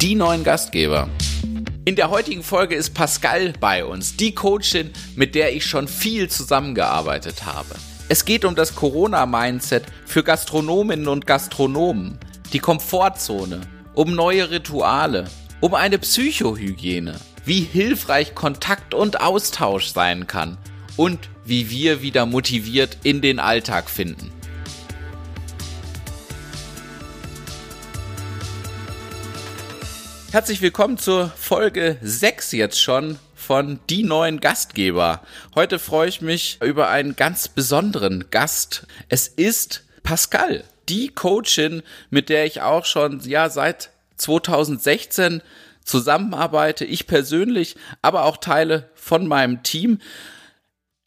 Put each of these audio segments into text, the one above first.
die neuen Gastgeber. In der heutigen Folge ist Pascal bei uns, die Coachin, mit der ich schon viel zusammengearbeitet habe. Es geht um das Corona-Mindset für Gastronominnen und Gastronomen, die Komfortzone, um neue Rituale, um eine Psychohygiene, wie hilfreich Kontakt und Austausch sein kann und wie wir wieder motiviert in den Alltag finden. Herzlich willkommen zur Folge 6 jetzt schon von Die neuen Gastgeber. Heute freue ich mich über einen ganz besonderen Gast. Es ist Pascal, die Coachin, mit der ich auch schon ja seit 2016 zusammenarbeite, ich persönlich, aber auch Teile von meinem Team.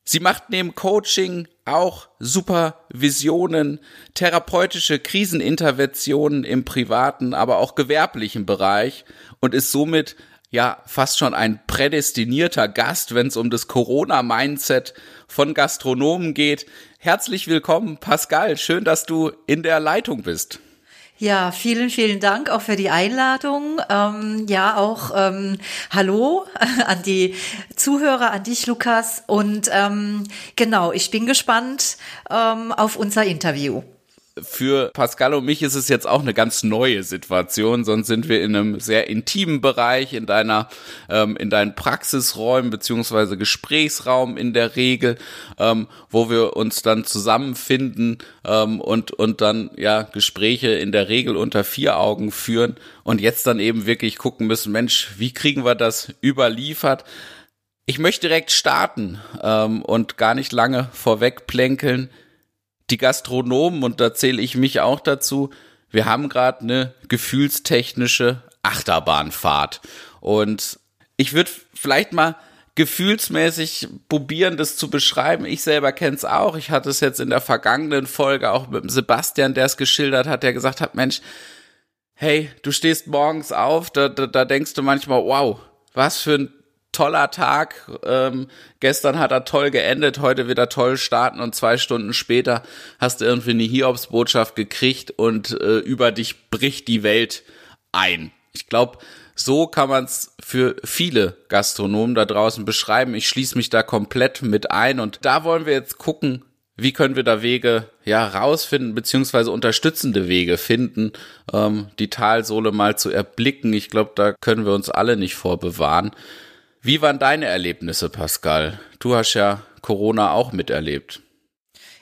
Sie macht neben Coaching auch Supervisionen, therapeutische Kriseninterventionen im privaten, aber auch gewerblichen Bereich und ist somit ja fast schon ein prädestinierter Gast, wenn es um das Corona-Mindset von Gastronomen geht. Herzlich willkommen, Pascal. Schön, dass du in der Leitung bist. Ja, vielen, vielen Dank auch für die Einladung. Ähm, ja, auch ähm, Hallo an die Zuhörer, an dich, Lukas. Und ähm, genau, ich bin gespannt ähm, auf unser Interview für Pascal und mich ist es jetzt auch eine ganz neue Situation, sonst sind wir in einem sehr intimen Bereich in deiner, ähm, in deinen Praxisräumen beziehungsweise Gesprächsraum in der Regel, ähm, wo wir uns dann zusammenfinden ähm, und und dann ja Gespräche in der Regel unter vier Augen führen und jetzt dann eben wirklich gucken müssen, Mensch, wie kriegen wir das überliefert? Ich möchte direkt starten ähm, und gar nicht lange vorweg plänkeln die Gastronomen, und da zähle ich mich auch dazu, wir haben gerade eine gefühlstechnische Achterbahnfahrt. Und ich würde vielleicht mal gefühlsmäßig probieren, das zu beschreiben. Ich selber kenne es auch. Ich hatte es jetzt in der vergangenen Folge auch mit Sebastian, der es geschildert hat, der gesagt hat, Mensch, hey, du stehst morgens auf, da, da, da denkst du manchmal, wow, was für ein toller Tag. Ähm, gestern hat er toll geendet, heute wieder toll starten und zwei Stunden später hast du irgendwie eine Hiobsbotschaft gekriegt und äh, über dich bricht die Welt ein. Ich glaube, so kann man es für viele Gastronomen da draußen beschreiben. Ich schließe mich da komplett mit ein und da wollen wir jetzt gucken, wie können wir da Wege ja rausfinden beziehungsweise unterstützende Wege finden, ähm, die Talsohle mal zu erblicken. Ich glaube, da können wir uns alle nicht vorbewahren. Wie waren deine Erlebnisse, Pascal? Du hast ja Corona auch miterlebt.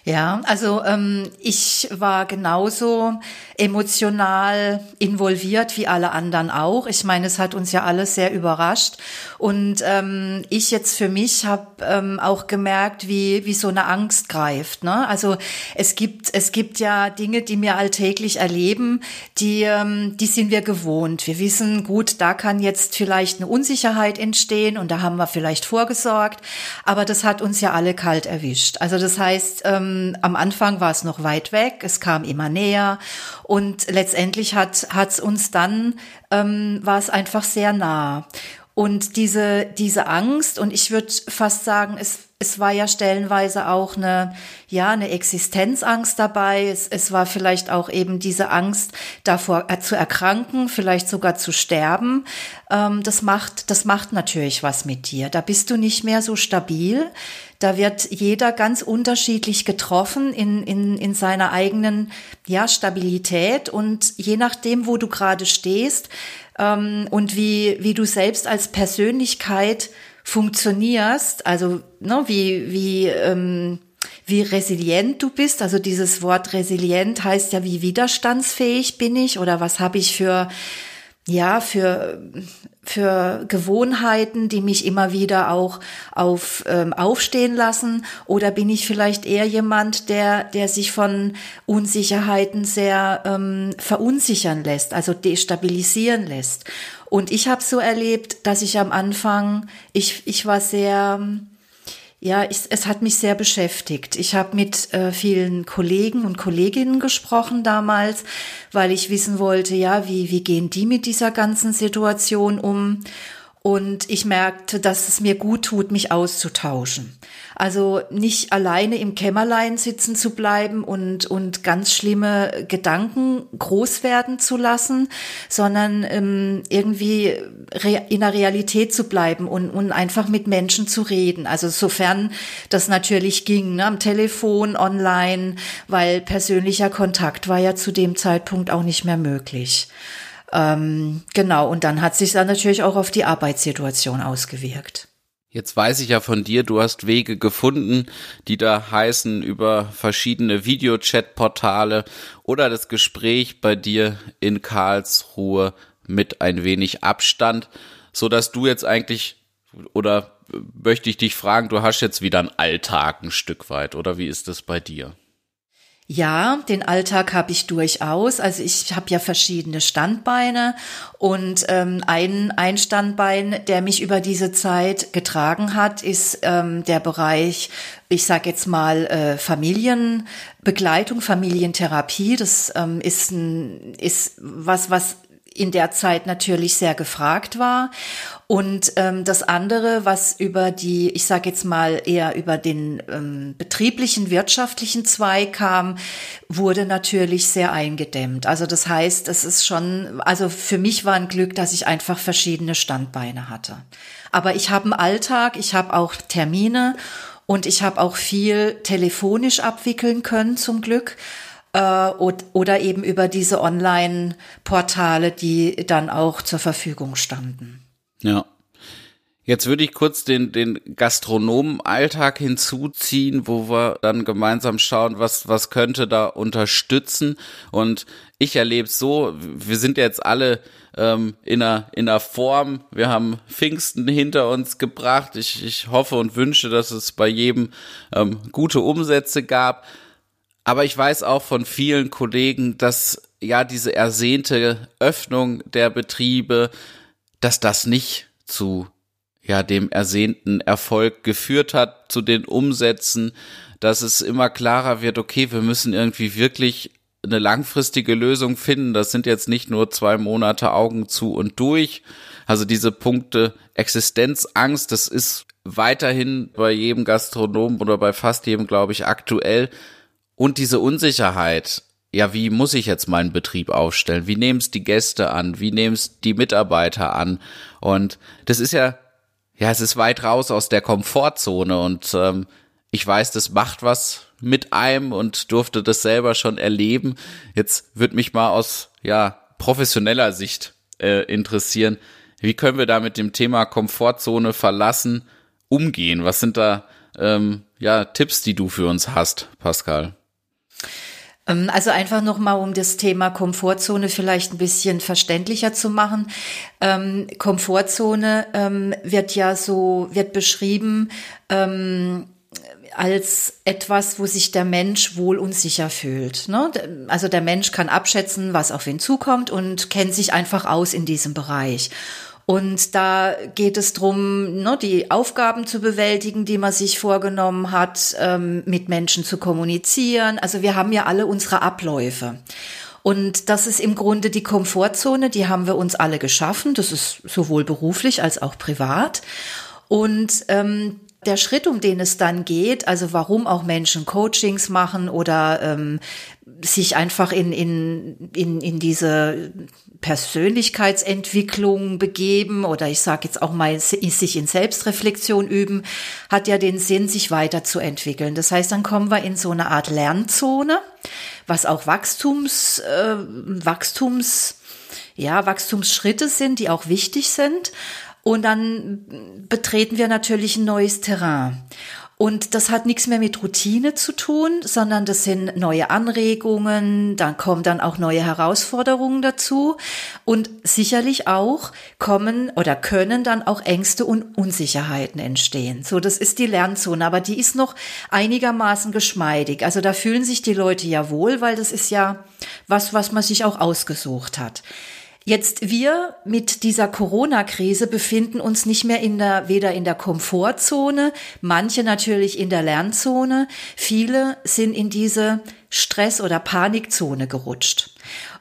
Ja, also ähm, ich war genauso emotional involviert wie alle anderen auch. Ich meine, es hat uns ja alles sehr überrascht. Und ähm, ich jetzt für mich habe ähm, auch gemerkt, wie, wie so eine Angst greift. Ne? Also es gibt, es gibt ja Dinge, die wir alltäglich erleben, die, ähm, die sind wir gewohnt. Wir wissen, gut, da kann jetzt vielleicht eine Unsicherheit entstehen und da haben wir vielleicht vorgesorgt. Aber das hat uns ja alle kalt erwischt. Also das heißt, ähm, ähm, am Anfang war es noch weit weg, es kam immer näher und letztendlich hat es uns dann, ähm, war es einfach sehr nah. Und diese, diese Angst, und ich würde fast sagen, es, es war ja stellenweise auch eine, ja, eine Existenzangst dabei. Es, es war vielleicht auch eben diese Angst davor äh, zu erkranken, vielleicht sogar zu sterben. Ähm, das macht, das macht natürlich was mit dir. Da bist du nicht mehr so stabil. Da wird jeder ganz unterschiedlich getroffen in, in, in seiner eigenen ja, Stabilität und je nachdem, wo du gerade stehst ähm, und wie, wie du selbst als Persönlichkeit funktionierst, also ne, wie, wie, ähm, wie resilient du bist. Also dieses Wort resilient heißt ja, wie widerstandsfähig bin ich oder was habe ich für ja, für, für Gewohnheiten, die mich immer wieder auch auf, ähm, aufstehen lassen? Oder bin ich vielleicht eher jemand, der, der sich von Unsicherheiten sehr ähm, verunsichern lässt, also destabilisieren lässt? Und ich habe so erlebt, dass ich am Anfang, ich, ich war sehr, ja, ich, es hat mich sehr beschäftigt. Ich habe mit äh, vielen Kollegen und Kolleginnen gesprochen damals, weil ich wissen wollte, ja, wie, wie gehen die mit dieser ganzen Situation um? Und ich merkte, dass es mir gut tut, mich auszutauschen. Also nicht alleine im Kämmerlein sitzen zu bleiben und, und ganz schlimme Gedanken groß werden zu lassen, sondern ähm, irgendwie in der Realität zu bleiben und, und einfach mit Menschen zu reden. Also sofern das natürlich ging, ne, am Telefon, online, weil persönlicher Kontakt war ja zu dem Zeitpunkt auch nicht mehr möglich. Ähm, genau, und dann hat sich dann natürlich auch auf die Arbeitssituation ausgewirkt. Jetzt weiß ich ja von dir, du hast Wege gefunden, die da heißen über verschiedene Videochat-Portale oder das Gespräch bei dir in Karlsruhe mit ein wenig Abstand, so dass du jetzt eigentlich oder möchte ich dich fragen, du hast jetzt wieder einen Alltag ein Stück weit oder wie ist das bei dir? Ja, den Alltag habe ich durchaus. Also ich habe ja verschiedene Standbeine und ähm, ein, ein Standbein, der mich über diese Zeit getragen hat, ist ähm, der Bereich, ich sage jetzt mal äh, Familienbegleitung, Familientherapie. Das ähm, ist, ein, ist was, was in der Zeit natürlich sehr gefragt war. Und ähm, das andere, was über die, ich sage jetzt mal eher über den ähm, betrieblichen, wirtschaftlichen Zweig kam, wurde natürlich sehr eingedämmt. Also das heißt, es ist schon, also für mich war ein Glück, dass ich einfach verschiedene Standbeine hatte. Aber ich habe einen Alltag, ich habe auch Termine und ich habe auch viel telefonisch abwickeln können zum Glück äh, oder eben über diese Online-Portale, die dann auch zur Verfügung standen. Ja. Jetzt würde ich kurz den, den Gastronomen-Alltag hinzuziehen, wo wir dann gemeinsam schauen, was, was könnte da unterstützen. Und ich erlebe es so, wir sind jetzt alle ähm, in, einer, in einer Form, wir haben Pfingsten hinter uns gebracht. Ich, ich hoffe und wünsche, dass es bei jedem ähm, gute Umsätze gab. Aber ich weiß auch von vielen Kollegen, dass ja diese ersehnte Öffnung der Betriebe, dass das nicht zu ja dem ersehnten Erfolg geführt hat, zu den Umsätzen, dass es immer klarer wird, okay, wir müssen irgendwie wirklich eine langfristige Lösung finden. Das sind jetzt nicht nur zwei Monate Augen zu und durch. Also diese Punkte Existenzangst, das ist weiterhin bei jedem Gastronomen oder bei fast jedem, glaube ich, aktuell. Und diese Unsicherheit, ja, wie muss ich jetzt meinen Betrieb aufstellen? Wie nehmen es die Gäste an? Wie nehmen es die Mitarbeiter an? Und das ist ja, ja, es ist weit raus aus der Komfortzone und ähm, ich weiß, das macht was mit einem und durfte das selber schon erleben. Jetzt wird mich mal aus ja professioneller Sicht äh, interessieren, wie können wir da mit dem Thema Komfortzone verlassen umgehen? Was sind da ähm, ja Tipps, die du für uns hast, Pascal? Ähm, also einfach nochmal, um das Thema Komfortzone vielleicht ein bisschen verständlicher zu machen. Ähm, Komfortzone ähm, wird ja so, wird beschrieben ähm, als etwas, wo sich der Mensch wohl und sicher fühlt. Ne? Also der Mensch kann abschätzen, was auf ihn zukommt und kennt sich einfach aus in diesem Bereich. Und da geht es drum, ne, die Aufgaben zu bewältigen, die man sich vorgenommen hat, ähm, mit Menschen zu kommunizieren. Also wir haben ja alle unsere Abläufe. Und das ist im Grunde die Komfortzone, die haben wir uns alle geschaffen. Das ist sowohl beruflich als auch privat. Und ähm, der Schritt, um den es dann geht, also warum auch Menschen Coachings machen oder ähm, sich einfach in, in, in, in diese Persönlichkeitsentwicklung begeben oder ich sage jetzt auch mal sich in Selbstreflexion üben, hat ja den Sinn, sich weiterzuentwickeln. Das heißt, dann kommen wir in so eine Art Lernzone, was auch Wachstums, äh, Wachstums, ja, Wachstumsschritte sind, die auch wichtig sind. Und dann betreten wir natürlich ein neues Terrain. Und das hat nichts mehr mit Routine zu tun, sondern das sind neue Anregungen, dann kommen dann auch neue Herausforderungen dazu und sicherlich auch kommen oder können dann auch Ängste und Unsicherheiten entstehen. So, das ist die Lernzone, aber die ist noch einigermaßen geschmeidig. Also da fühlen sich die Leute ja wohl, weil das ist ja was, was man sich auch ausgesucht hat. Jetzt wir mit dieser Corona-Krise befinden uns nicht mehr in der, weder in der Komfortzone, manche natürlich in der Lernzone, viele sind in diese Stress- oder Panikzone gerutscht.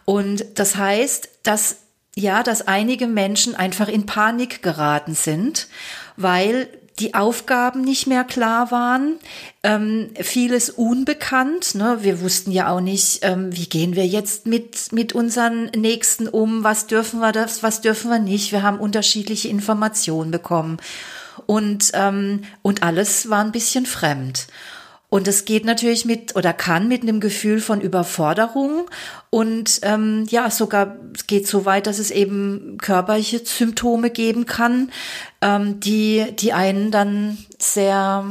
Und das heißt, dass ja, dass einige Menschen einfach in Panik geraten sind, weil die Aufgaben nicht mehr klar waren, ähm, vieles unbekannt. Ne? Wir wussten ja auch nicht, ähm, wie gehen wir jetzt mit mit unseren Nächsten um, was dürfen wir das, was dürfen wir nicht. Wir haben unterschiedliche Informationen bekommen und ähm, und alles war ein bisschen fremd. Und es geht natürlich mit oder kann mit einem Gefühl von Überforderung und ähm, ja, sogar es geht so weit, dass es eben körperliche Symptome geben kann, ähm, die, die einen dann sehr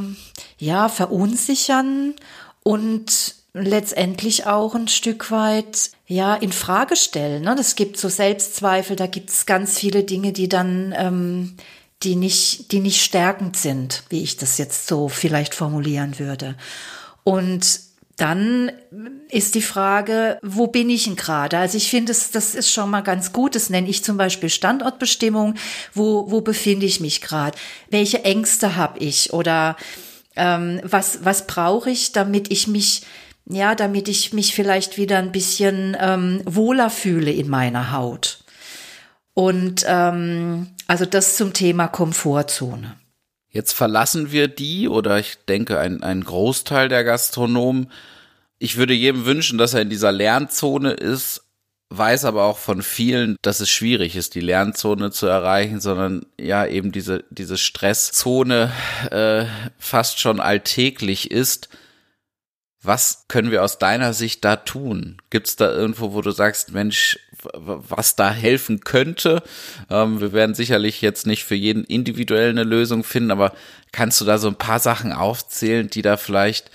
ja, verunsichern und letztendlich auch ein Stück weit ja in Frage stellen. Ne? Es gibt so Selbstzweifel, da gibt es ganz viele Dinge, die dann ähm, die nicht, die nicht stärkend sind, wie ich das jetzt so vielleicht formulieren würde. Und dann ist die Frage, wo bin ich denn gerade? Also ich finde, das, das ist schon mal ganz gut. Das nenne ich zum Beispiel Standortbestimmung. Wo, wo befinde ich mich gerade? Welche Ängste habe ich? Oder ähm, was, was brauche ich, damit ich mich, ja, damit ich mich vielleicht wieder ein bisschen ähm, wohler fühle in meiner Haut? Und ähm, also das zum Thema Komfortzone. Jetzt verlassen wir die oder ich denke ein, ein Großteil der Gastronomen. Ich würde jedem wünschen, dass er in dieser Lernzone ist, weiß aber auch von vielen, dass es schwierig ist, die Lernzone zu erreichen, sondern ja eben diese, diese Stresszone äh, fast schon alltäglich ist. Was können wir aus deiner Sicht da tun? Gibt es da irgendwo, wo du sagst, Mensch, was da helfen könnte? Ähm, wir werden sicherlich jetzt nicht für jeden individuell eine Lösung finden, aber kannst du da so ein paar Sachen aufzählen, die da vielleicht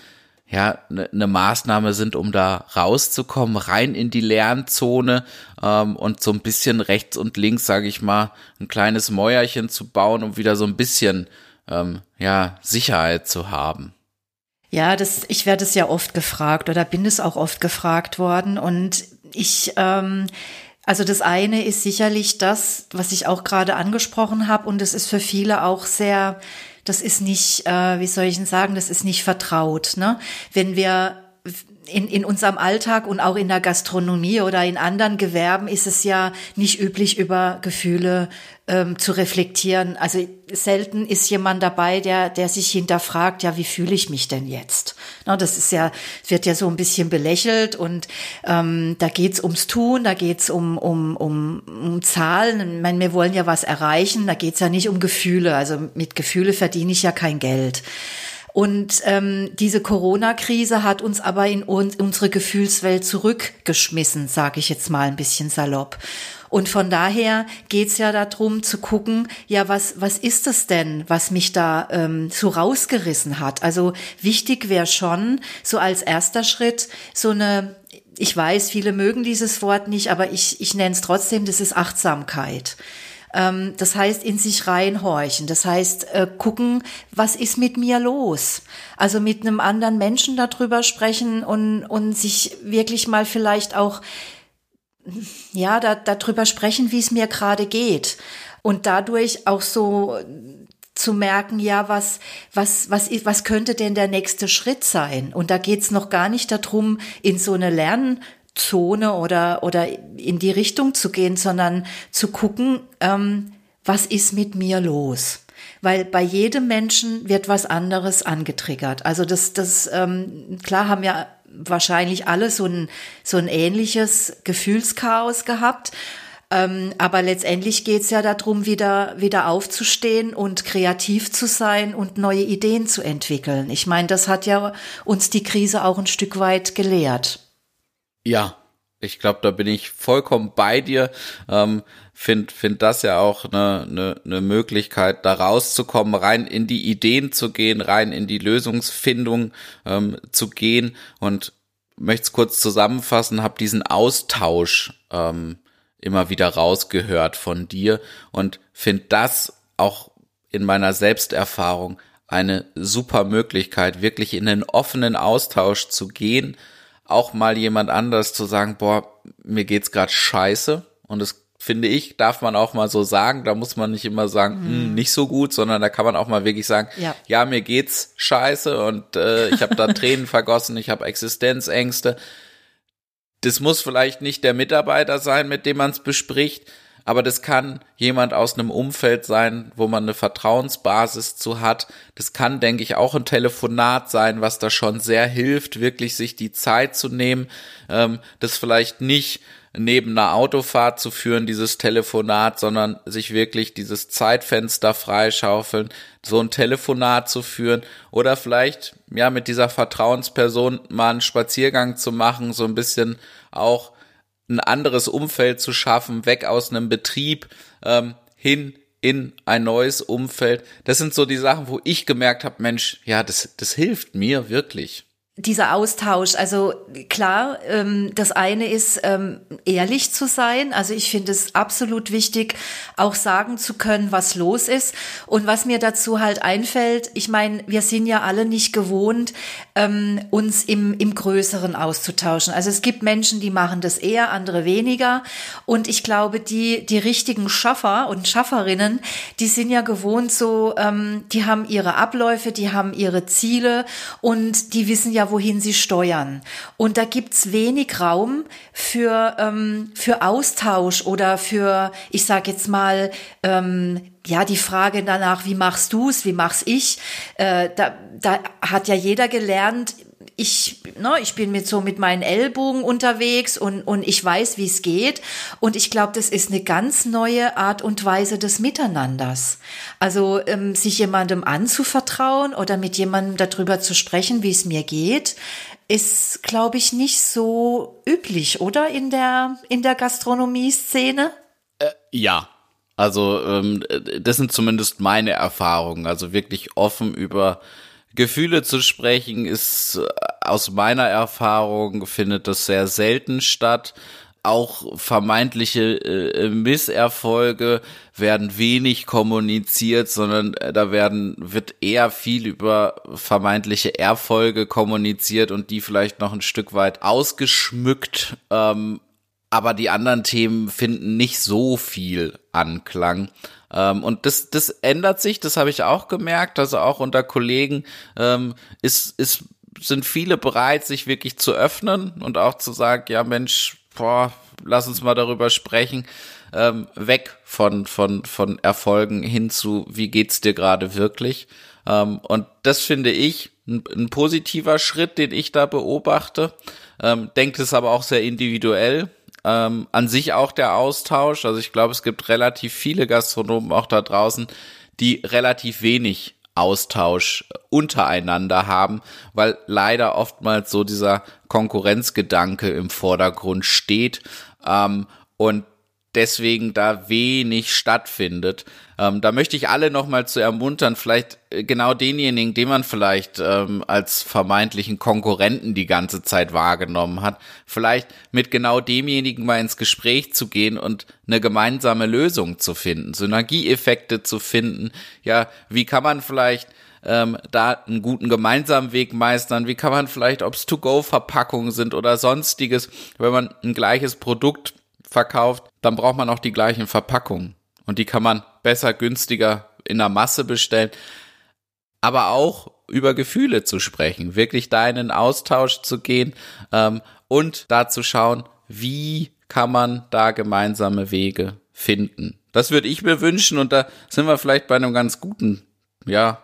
ja eine ne Maßnahme sind, um da rauszukommen, rein in die Lernzone ähm, und so ein bisschen rechts und links, sage ich mal, ein kleines Mäuerchen zu bauen, um wieder so ein bisschen ähm, ja Sicherheit zu haben. Ja, das, ich werde es ja oft gefragt oder bin es auch oft gefragt worden und ich, ähm, also das eine ist sicherlich das, was ich auch gerade angesprochen habe und es ist für viele auch sehr, das ist nicht, äh, wie soll ich denn sagen, das ist nicht vertraut. Ne? Wenn wir in, in unserem Alltag und auch in der Gastronomie oder in anderen Gewerben ist es ja nicht üblich, über Gefühle ähm, zu reflektieren. Also selten ist jemand dabei, der, der sich hinterfragt, ja, wie fühle ich mich denn jetzt? Na, das ist ja, wird ja so ein bisschen belächelt und ähm, da geht's ums Tun, da geht's um, um, um, um Zahlen. Ich meine, wir wollen ja was erreichen, da geht's ja nicht um Gefühle. Also mit Gefühle verdiene ich ja kein Geld. Und ähm, diese Corona-Krise hat uns aber in uns, unsere Gefühlswelt zurückgeschmissen, sage ich jetzt mal ein bisschen salopp. Und von daher geht's ja darum zu gucken, ja, was, was ist es denn, was mich da ähm, so rausgerissen hat? Also wichtig wäre schon, so als erster Schritt, so eine ich weiß, viele mögen dieses Wort nicht, aber ich, ich nenne es trotzdem, das ist Achtsamkeit. Ähm, das heißt, in sich reinhorchen. Das heißt, äh, gucken, was ist mit mir los? Also mit einem anderen Menschen darüber sprechen und, und sich wirklich mal vielleicht auch, ja, da, darüber sprechen, wie es mir gerade geht. Und dadurch auch so zu merken, ja, was, was, was, was könnte denn der nächste Schritt sein? Und da geht's noch gar nicht darum, in so eine Lern, Zone oder, oder in die Richtung zu gehen, sondern zu gucken, ähm, was ist mit mir los? Weil bei jedem Menschen wird was anderes angetriggert. Also das, das ähm, klar haben ja wahrscheinlich alle so ein, so ein ähnliches Gefühlschaos gehabt. Ähm, aber letztendlich geht's ja darum, wieder, wieder aufzustehen und kreativ zu sein und neue Ideen zu entwickeln. Ich meine, das hat ja uns die Krise auch ein Stück weit gelehrt. Ja, ich glaube, da bin ich vollkommen bei dir. Ähm, find find das ja auch eine, eine, eine Möglichkeit, da rauszukommen, rein in die Ideen zu gehen, rein in die Lösungsfindung ähm, zu gehen und möchte es kurz zusammenfassen, habe diesen Austausch ähm, immer wieder rausgehört von dir und finde das auch in meiner Selbsterfahrung eine super Möglichkeit, wirklich in den offenen Austausch zu gehen, auch mal jemand anders zu sagen, boah, mir geht's gerade scheiße und das finde ich, darf man auch mal so sagen. Da muss man nicht immer sagen, mhm. nicht so gut, sondern da kann man auch mal wirklich sagen, ja, ja mir geht's scheiße und äh, ich habe da Tränen vergossen, ich habe Existenzängste. Das muss vielleicht nicht der Mitarbeiter sein, mit dem man es bespricht, aber das kann jemand aus einem Umfeld sein, wo man eine Vertrauensbasis zu hat. Das kann, denke ich, auch ein Telefonat sein, was da schon sehr hilft, wirklich sich die Zeit zu nehmen, ähm, das vielleicht nicht neben einer Autofahrt zu führen, dieses Telefonat, sondern sich wirklich dieses Zeitfenster freischaufeln, so ein Telefonat zu führen oder vielleicht, ja, mit dieser Vertrauensperson mal einen Spaziergang zu machen, so ein bisschen auch ein anderes Umfeld zu schaffen, weg aus einem Betrieb ähm, hin in ein neues Umfeld. Das sind so die Sachen, wo ich gemerkt habe, Mensch, ja, das, das hilft mir wirklich dieser Austausch, also klar, ähm, das eine ist ähm, ehrlich zu sein. Also ich finde es absolut wichtig, auch sagen zu können, was los ist. Und was mir dazu halt einfällt, ich meine, wir sind ja alle nicht gewohnt, ähm, uns im, im Größeren auszutauschen. Also es gibt Menschen, die machen das eher, andere weniger. Und ich glaube, die, die richtigen Schaffer und Schafferinnen, die sind ja gewohnt so, ähm, die haben ihre Abläufe, die haben ihre Ziele und die wissen ja, wohin sie steuern. Und da gibt's wenig Raum für, ähm, für Austausch oder für, ich sage jetzt mal, ähm, ja, die Frage danach, wie machst du's, wie mach's ich, äh, da, da hat ja jeder gelernt, ich, ne, ich bin mit so mit meinen Ellbogen unterwegs und, und ich weiß, wie es geht. Und ich glaube, das ist eine ganz neue Art und Weise des Miteinanders. Also ähm, sich jemandem anzuvertrauen oder mit jemandem darüber zu sprechen, wie es mir geht, ist, glaube ich, nicht so üblich, oder in der in der Gastronomie-Szene? Äh, ja, also ähm, das sind zumindest meine Erfahrungen. Also wirklich offen über Gefühle zu sprechen ist äh, aus meiner Erfahrung findet das sehr selten statt. Auch vermeintliche äh, Misserfolge werden wenig kommuniziert, sondern äh, da werden wird eher viel über vermeintliche Erfolge kommuniziert und die vielleicht noch ein Stück weit ausgeschmückt. Ähm, aber die anderen Themen finden nicht so viel Anklang. Ähm, und das, das ändert sich, das habe ich auch gemerkt. Also auch unter Kollegen ähm, ist, ist, sind viele bereit, sich wirklich zu öffnen und auch zu sagen, ja Mensch, boah, lass uns mal darüber sprechen. Ähm, weg von, von, von Erfolgen hin zu, wie geht's dir gerade wirklich? Ähm, und das finde ich ein, ein, positiver Schritt, den ich da beobachte. Ähm, denkt es aber auch sehr individuell ähm, an sich auch der Austausch. Also ich glaube, es gibt relativ viele Gastronomen auch da draußen, die relativ wenig Austausch untereinander haben, weil leider oftmals so dieser Konkurrenzgedanke im Vordergrund steht. Ähm, und deswegen da wenig stattfindet. Ähm, da möchte ich alle nochmal zu ermuntern, vielleicht äh, genau denjenigen, den man vielleicht ähm, als vermeintlichen Konkurrenten die ganze Zeit wahrgenommen hat, vielleicht mit genau demjenigen mal ins Gespräch zu gehen und eine gemeinsame Lösung zu finden, Synergieeffekte zu finden. Ja, wie kann man vielleicht ähm, da einen guten gemeinsamen Weg meistern? Wie kann man vielleicht, ob es To-Go-Verpackungen sind oder sonstiges, wenn man ein gleiches Produkt verkauft, dann braucht man auch die gleichen Verpackungen. Und die kann man besser, günstiger in der Masse bestellen. Aber auch über Gefühle zu sprechen, wirklich da in den Austausch zu gehen ähm, und da zu schauen, wie kann man da gemeinsame Wege finden. Das würde ich mir wünschen und da sind wir vielleicht bei einem ganz guten, ja,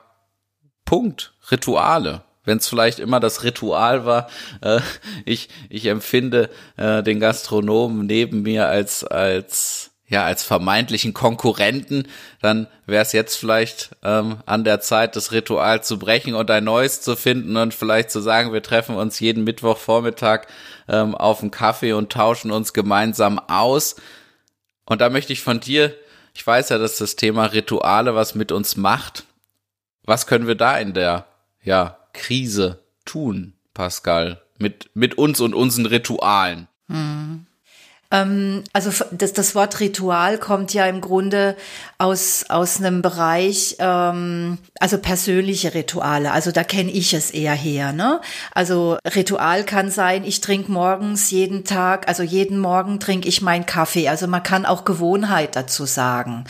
Punkt. Rituale wenn es vielleicht immer das Ritual war. Äh, ich, ich empfinde äh, den Gastronomen neben mir als, als ja, als vermeintlichen Konkurrenten, dann wäre es jetzt vielleicht ähm, an der Zeit, das Ritual zu brechen und ein neues zu finden und vielleicht zu sagen, wir treffen uns jeden Mittwochvormittag ähm, auf einen Kaffee und tauschen uns gemeinsam aus. Und da möchte ich von dir, ich weiß ja, dass das Thema Rituale was mit uns macht. Was können wir da in der, ja, Krise tun, Pascal, mit, mit uns und unseren Ritualen? Hm. Ähm, also das, das Wort Ritual kommt ja im Grunde aus, aus einem Bereich, ähm, also persönliche Rituale. Also da kenne ich es eher her. Ne? Also Ritual kann sein, ich trinke morgens jeden Tag, also jeden Morgen trinke ich meinen Kaffee. Also man kann auch Gewohnheit dazu sagen.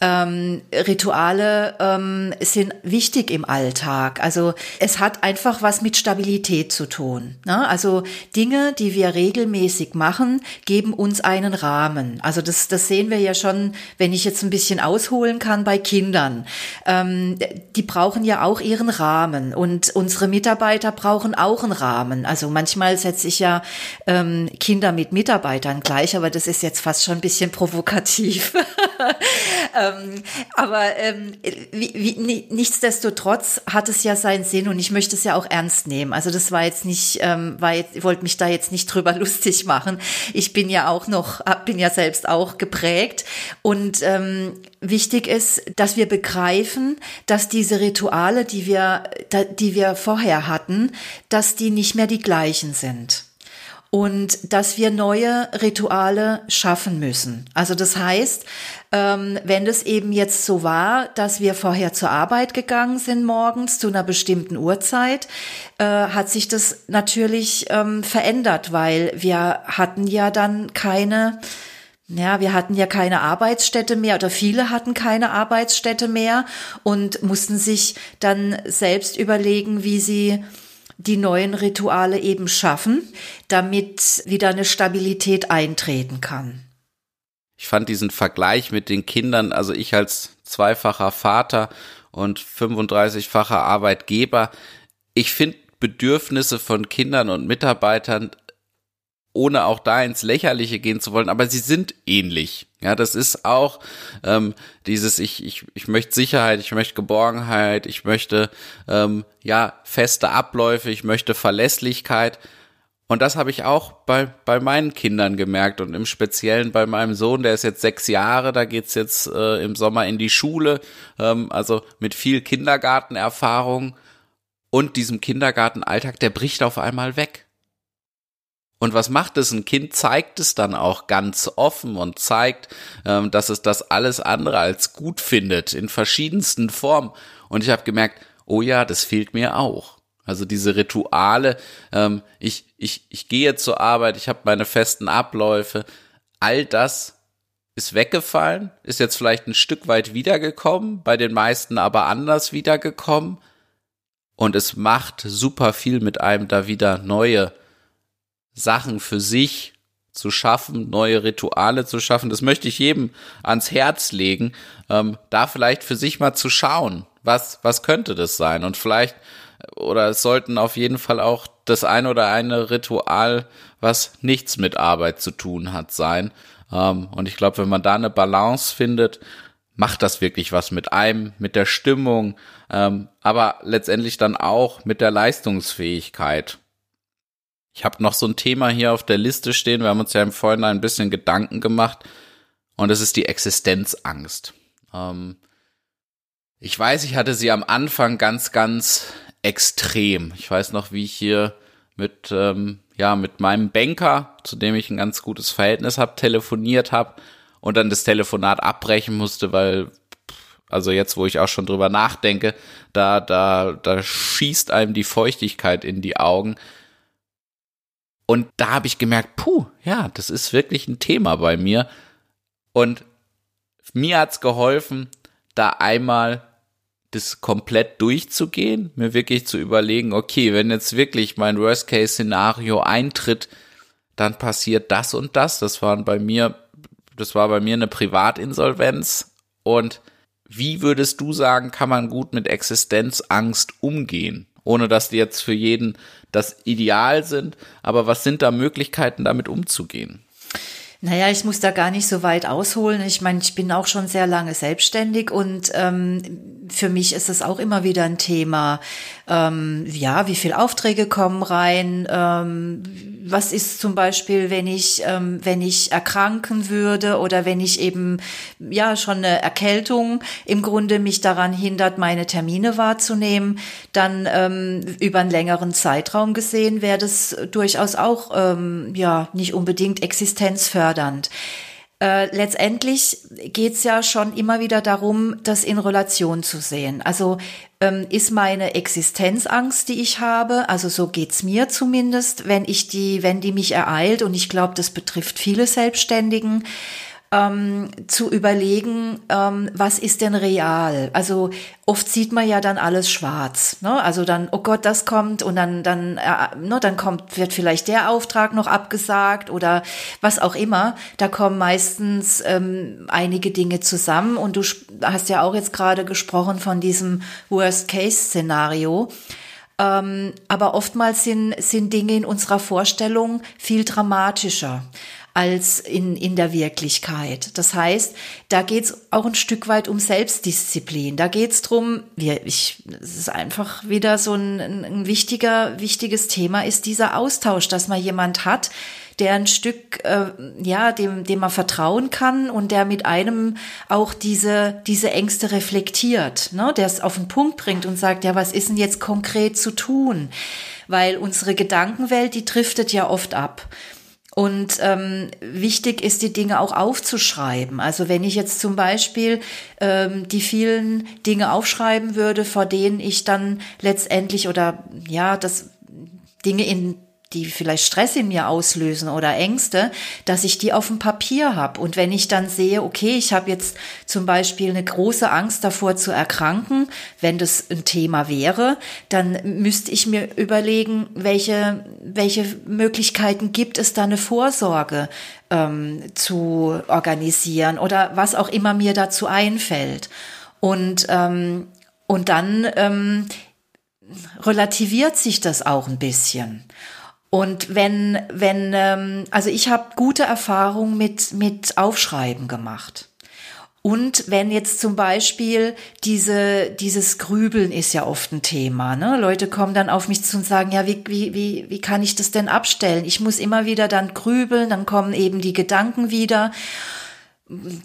Ähm, Rituale ähm, sind wichtig im Alltag. Also es hat einfach was mit Stabilität zu tun. Ne? Also Dinge, die wir regelmäßig machen, geben uns einen Rahmen. Also das, das sehen wir ja schon, wenn ich jetzt ein bisschen ausholen kann bei Kindern. Ähm, die brauchen ja auch ihren Rahmen und unsere Mitarbeiter brauchen auch einen Rahmen. Also manchmal setze ich ja ähm, Kinder mit Mitarbeitern gleich, aber das ist jetzt fast schon ein bisschen provokativ. ähm, aber ähm, wie, wie, nichtsdestotrotz hat es ja seinen Sinn und ich möchte es ja auch ernst nehmen. Also das war jetzt nicht, ähm, war jetzt, wollte mich da jetzt nicht drüber lustig machen. Ich bin ja auch noch, bin ja selbst auch geprägt und ähm, wichtig ist, dass wir begreifen, dass diese Rituale, die wir, die wir vorher hatten, dass die nicht mehr die gleichen sind und dass wir neue Rituale schaffen müssen. Also das heißt, ähm, wenn es eben jetzt so war, dass wir vorher zur Arbeit gegangen sind morgens zu einer bestimmten Uhrzeit, äh, hat sich das natürlich ähm, verändert, weil wir hatten ja dann keine ja, wir hatten ja keine Arbeitsstätte mehr oder viele hatten keine Arbeitsstätte mehr und mussten sich dann selbst überlegen, wie sie die neuen Rituale eben schaffen, damit wieder eine Stabilität eintreten kann. Ich fand diesen Vergleich mit den Kindern, also ich als zweifacher Vater und 35-facher Arbeitgeber, ich finde Bedürfnisse von Kindern und Mitarbeitern ohne auch da ins Lächerliche gehen zu wollen, aber sie sind ähnlich. Ja, das ist auch ähm, dieses, ich, ich, ich möchte Sicherheit, ich möchte Geborgenheit, ich möchte ähm, ja feste Abläufe, ich möchte Verlässlichkeit. Und das habe ich auch bei, bei meinen Kindern gemerkt und im Speziellen bei meinem Sohn, der ist jetzt sechs Jahre, da geht's jetzt äh, im Sommer in die Schule, ähm, also mit viel Kindergartenerfahrung und diesem Kindergartenalltag, der bricht auf einmal weg. Und was macht es? Ein Kind zeigt es dann auch ganz offen und zeigt, ähm, dass es das alles andere als gut findet, in verschiedensten Formen. Und ich habe gemerkt, oh ja, das fehlt mir auch. Also diese Rituale, ähm, ich, ich, ich gehe zur Arbeit, ich habe meine festen Abläufe, all das ist weggefallen, ist jetzt vielleicht ein Stück weit wiedergekommen, bei den meisten aber anders wiedergekommen. Und es macht super viel mit einem da wieder neue Sachen für sich zu schaffen, neue Rituale zu schaffen. Das möchte ich jedem ans Herz legen, ähm, da vielleicht für sich mal zu schauen, was, was könnte das sein? Und vielleicht, oder es sollten auf jeden Fall auch das ein oder eine Ritual, was nichts mit Arbeit zu tun hat, sein. Ähm, und ich glaube, wenn man da eine Balance findet, macht das wirklich was mit einem, mit der Stimmung, ähm, aber letztendlich dann auch mit der Leistungsfähigkeit. Ich habe noch so ein Thema hier auf der Liste stehen. Wir haben uns ja im Vorhinein ein bisschen Gedanken gemacht. Und es ist die Existenzangst. Ähm, ich weiß, ich hatte sie am Anfang ganz, ganz extrem. Ich weiß noch, wie ich hier mit, ähm, ja, mit meinem Banker, zu dem ich ein ganz gutes Verhältnis habe, telefoniert habe und dann das Telefonat abbrechen musste, weil also jetzt, wo ich auch schon drüber nachdenke, da, da, da schießt einem die Feuchtigkeit in die Augen, und da habe ich gemerkt, puh, ja, das ist wirklich ein Thema bei mir. Und mir hat's geholfen, da einmal das komplett durchzugehen, mir wirklich zu überlegen, okay, wenn jetzt wirklich mein Worst-Case-Szenario eintritt, dann passiert das und das. Das waren bei mir, das war bei mir eine Privatinsolvenz. Und wie würdest du sagen, kann man gut mit Existenzangst umgehen? Ohne dass die jetzt für jeden das Ideal sind. Aber was sind da Möglichkeiten, damit umzugehen? Naja, ich muss da gar nicht so weit ausholen. Ich meine, ich bin auch schon sehr lange selbstständig und ähm, für mich ist es auch immer wieder ein Thema. Ähm, ja, wie viel Aufträge kommen rein? Ähm, was ist zum Beispiel, wenn ich, ähm, wenn ich erkranken würde oder wenn ich eben ja schon eine Erkältung im Grunde mich daran hindert, meine Termine wahrzunehmen, dann ähm, über einen längeren Zeitraum gesehen wäre das durchaus auch ähm, ja nicht unbedingt existenzfördernd. Äh, letztendlich geht's ja schon immer wieder darum, das in Relation zu sehen. Also ähm, ist meine Existenzangst, die ich habe, also so geht's mir zumindest, wenn ich die, wenn die mich ereilt, und ich glaube, das betrifft viele Selbstständigen, ähm, zu überlegen, ähm, was ist denn real? Also oft sieht man ja dann alles schwarz. Ne? Also dann, oh Gott, das kommt und dann, dann, äh, ne, dann kommt, wird vielleicht der Auftrag noch abgesagt oder was auch immer. Da kommen meistens ähm, einige Dinge zusammen und du hast ja auch jetzt gerade gesprochen von diesem Worst-Case-Szenario. Ähm, aber oftmals sind, sind Dinge in unserer Vorstellung viel dramatischer als in, in der Wirklichkeit. Das heißt, da geht's auch ein Stück weit um Selbstdisziplin. Da geht's drum, wir, ich, es ist einfach wieder so ein, ein wichtiger, wichtiges Thema ist dieser Austausch, dass man jemand hat, der ein Stück, äh, ja, dem, dem man vertrauen kann und der mit einem auch diese, diese Ängste reflektiert, ne? der es auf den Punkt bringt und sagt, ja, was ist denn jetzt konkret zu tun? Weil unsere Gedankenwelt, die driftet ja oft ab. Und ähm, wichtig ist, die Dinge auch aufzuschreiben. Also wenn ich jetzt zum Beispiel ähm, die vielen Dinge aufschreiben würde, vor denen ich dann letztendlich oder ja, das Dinge in die vielleicht Stress in mir auslösen oder Ängste, dass ich die auf dem Papier habe. Und wenn ich dann sehe, okay, ich habe jetzt zum Beispiel eine große Angst davor zu erkranken, wenn das ein Thema wäre, dann müsste ich mir überlegen, welche, welche Möglichkeiten gibt es da eine Vorsorge ähm, zu organisieren oder was auch immer mir dazu einfällt. Und, ähm, und dann ähm, relativiert sich das auch ein bisschen. Und wenn, wenn, ähm, also ich habe gute Erfahrungen mit, mit Aufschreiben gemacht. Und wenn jetzt zum Beispiel diese, dieses Grübeln ist ja oft ein Thema, ne? Leute kommen dann auf mich zu und sagen, ja, wie, wie, wie, wie kann ich das denn abstellen? Ich muss immer wieder dann grübeln, dann kommen eben die Gedanken wieder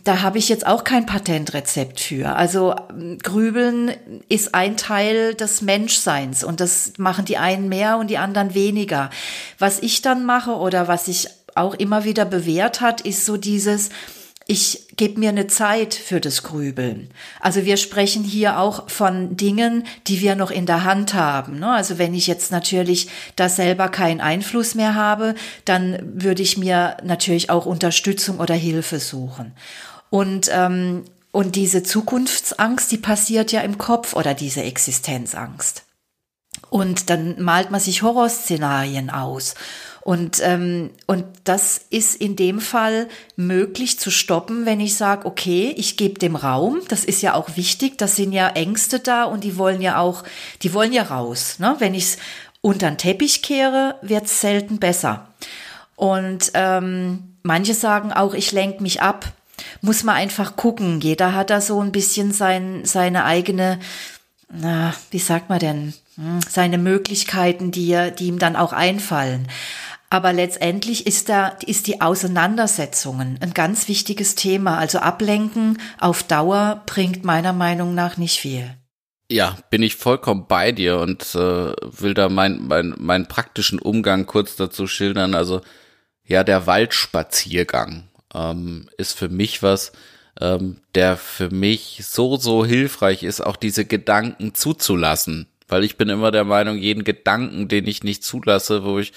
da habe ich jetzt auch kein Patentrezept für. Also Grübeln ist ein Teil des Menschseins und das machen die einen mehr und die anderen weniger. Was ich dann mache oder was sich auch immer wieder bewährt hat, ist so dieses, ich gebe mir eine Zeit für das Grübeln. Also wir sprechen hier auch von Dingen, die wir noch in der Hand haben. Ne? Also wenn ich jetzt natürlich da selber keinen Einfluss mehr habe, dann würde ich mir natürlich auch Unterstützung oder Hilfe suchen. Und ähm, und diese Zukunftsangst, die passiert ja im Kopf oder diese Existenzangst. Und dann malt man sich Horrorszenarien aus. Und, ähm, und das ist in dem Fall möglich zu stoppen, wenn ich sage, okay, ich gebe dem Raum. Das ist ja auch wichtig. Das sind ja Ängste da und die wollen ja auch, die wollen ja raus. Ne? Wenn ich es unter den Teppich kehre, wird es selten besser. Und ähm, manche sagen auch, ich lenke mich ab. Muss man einfach gucken. Jeder hat da so ein bisschen sein, seine eigene, na, wie sagt man denn, hm, seine Möglichkeiten, die, die ihm dann auch einfallen. Aber letztendlich ist da, ist die Auseinandersetzungen ein ganz wichtiges Thema. Also Ablenken auf Dauer bringt meiner Meinung nach nicht viel. Ja, bin ich vollkommen bei dir und äh, will da meinen mein, mein praktischen Umgang kurz dazu schildern. Also ja, der Waldspaziergang ähm, ist für mich was, ähm, der für mich so, so hilfreich ist, auch diese Gedanken zuzulassen. Weil ich bin immer der Meinung, jeden Gedanken, den ich nicht zulasse, wo ich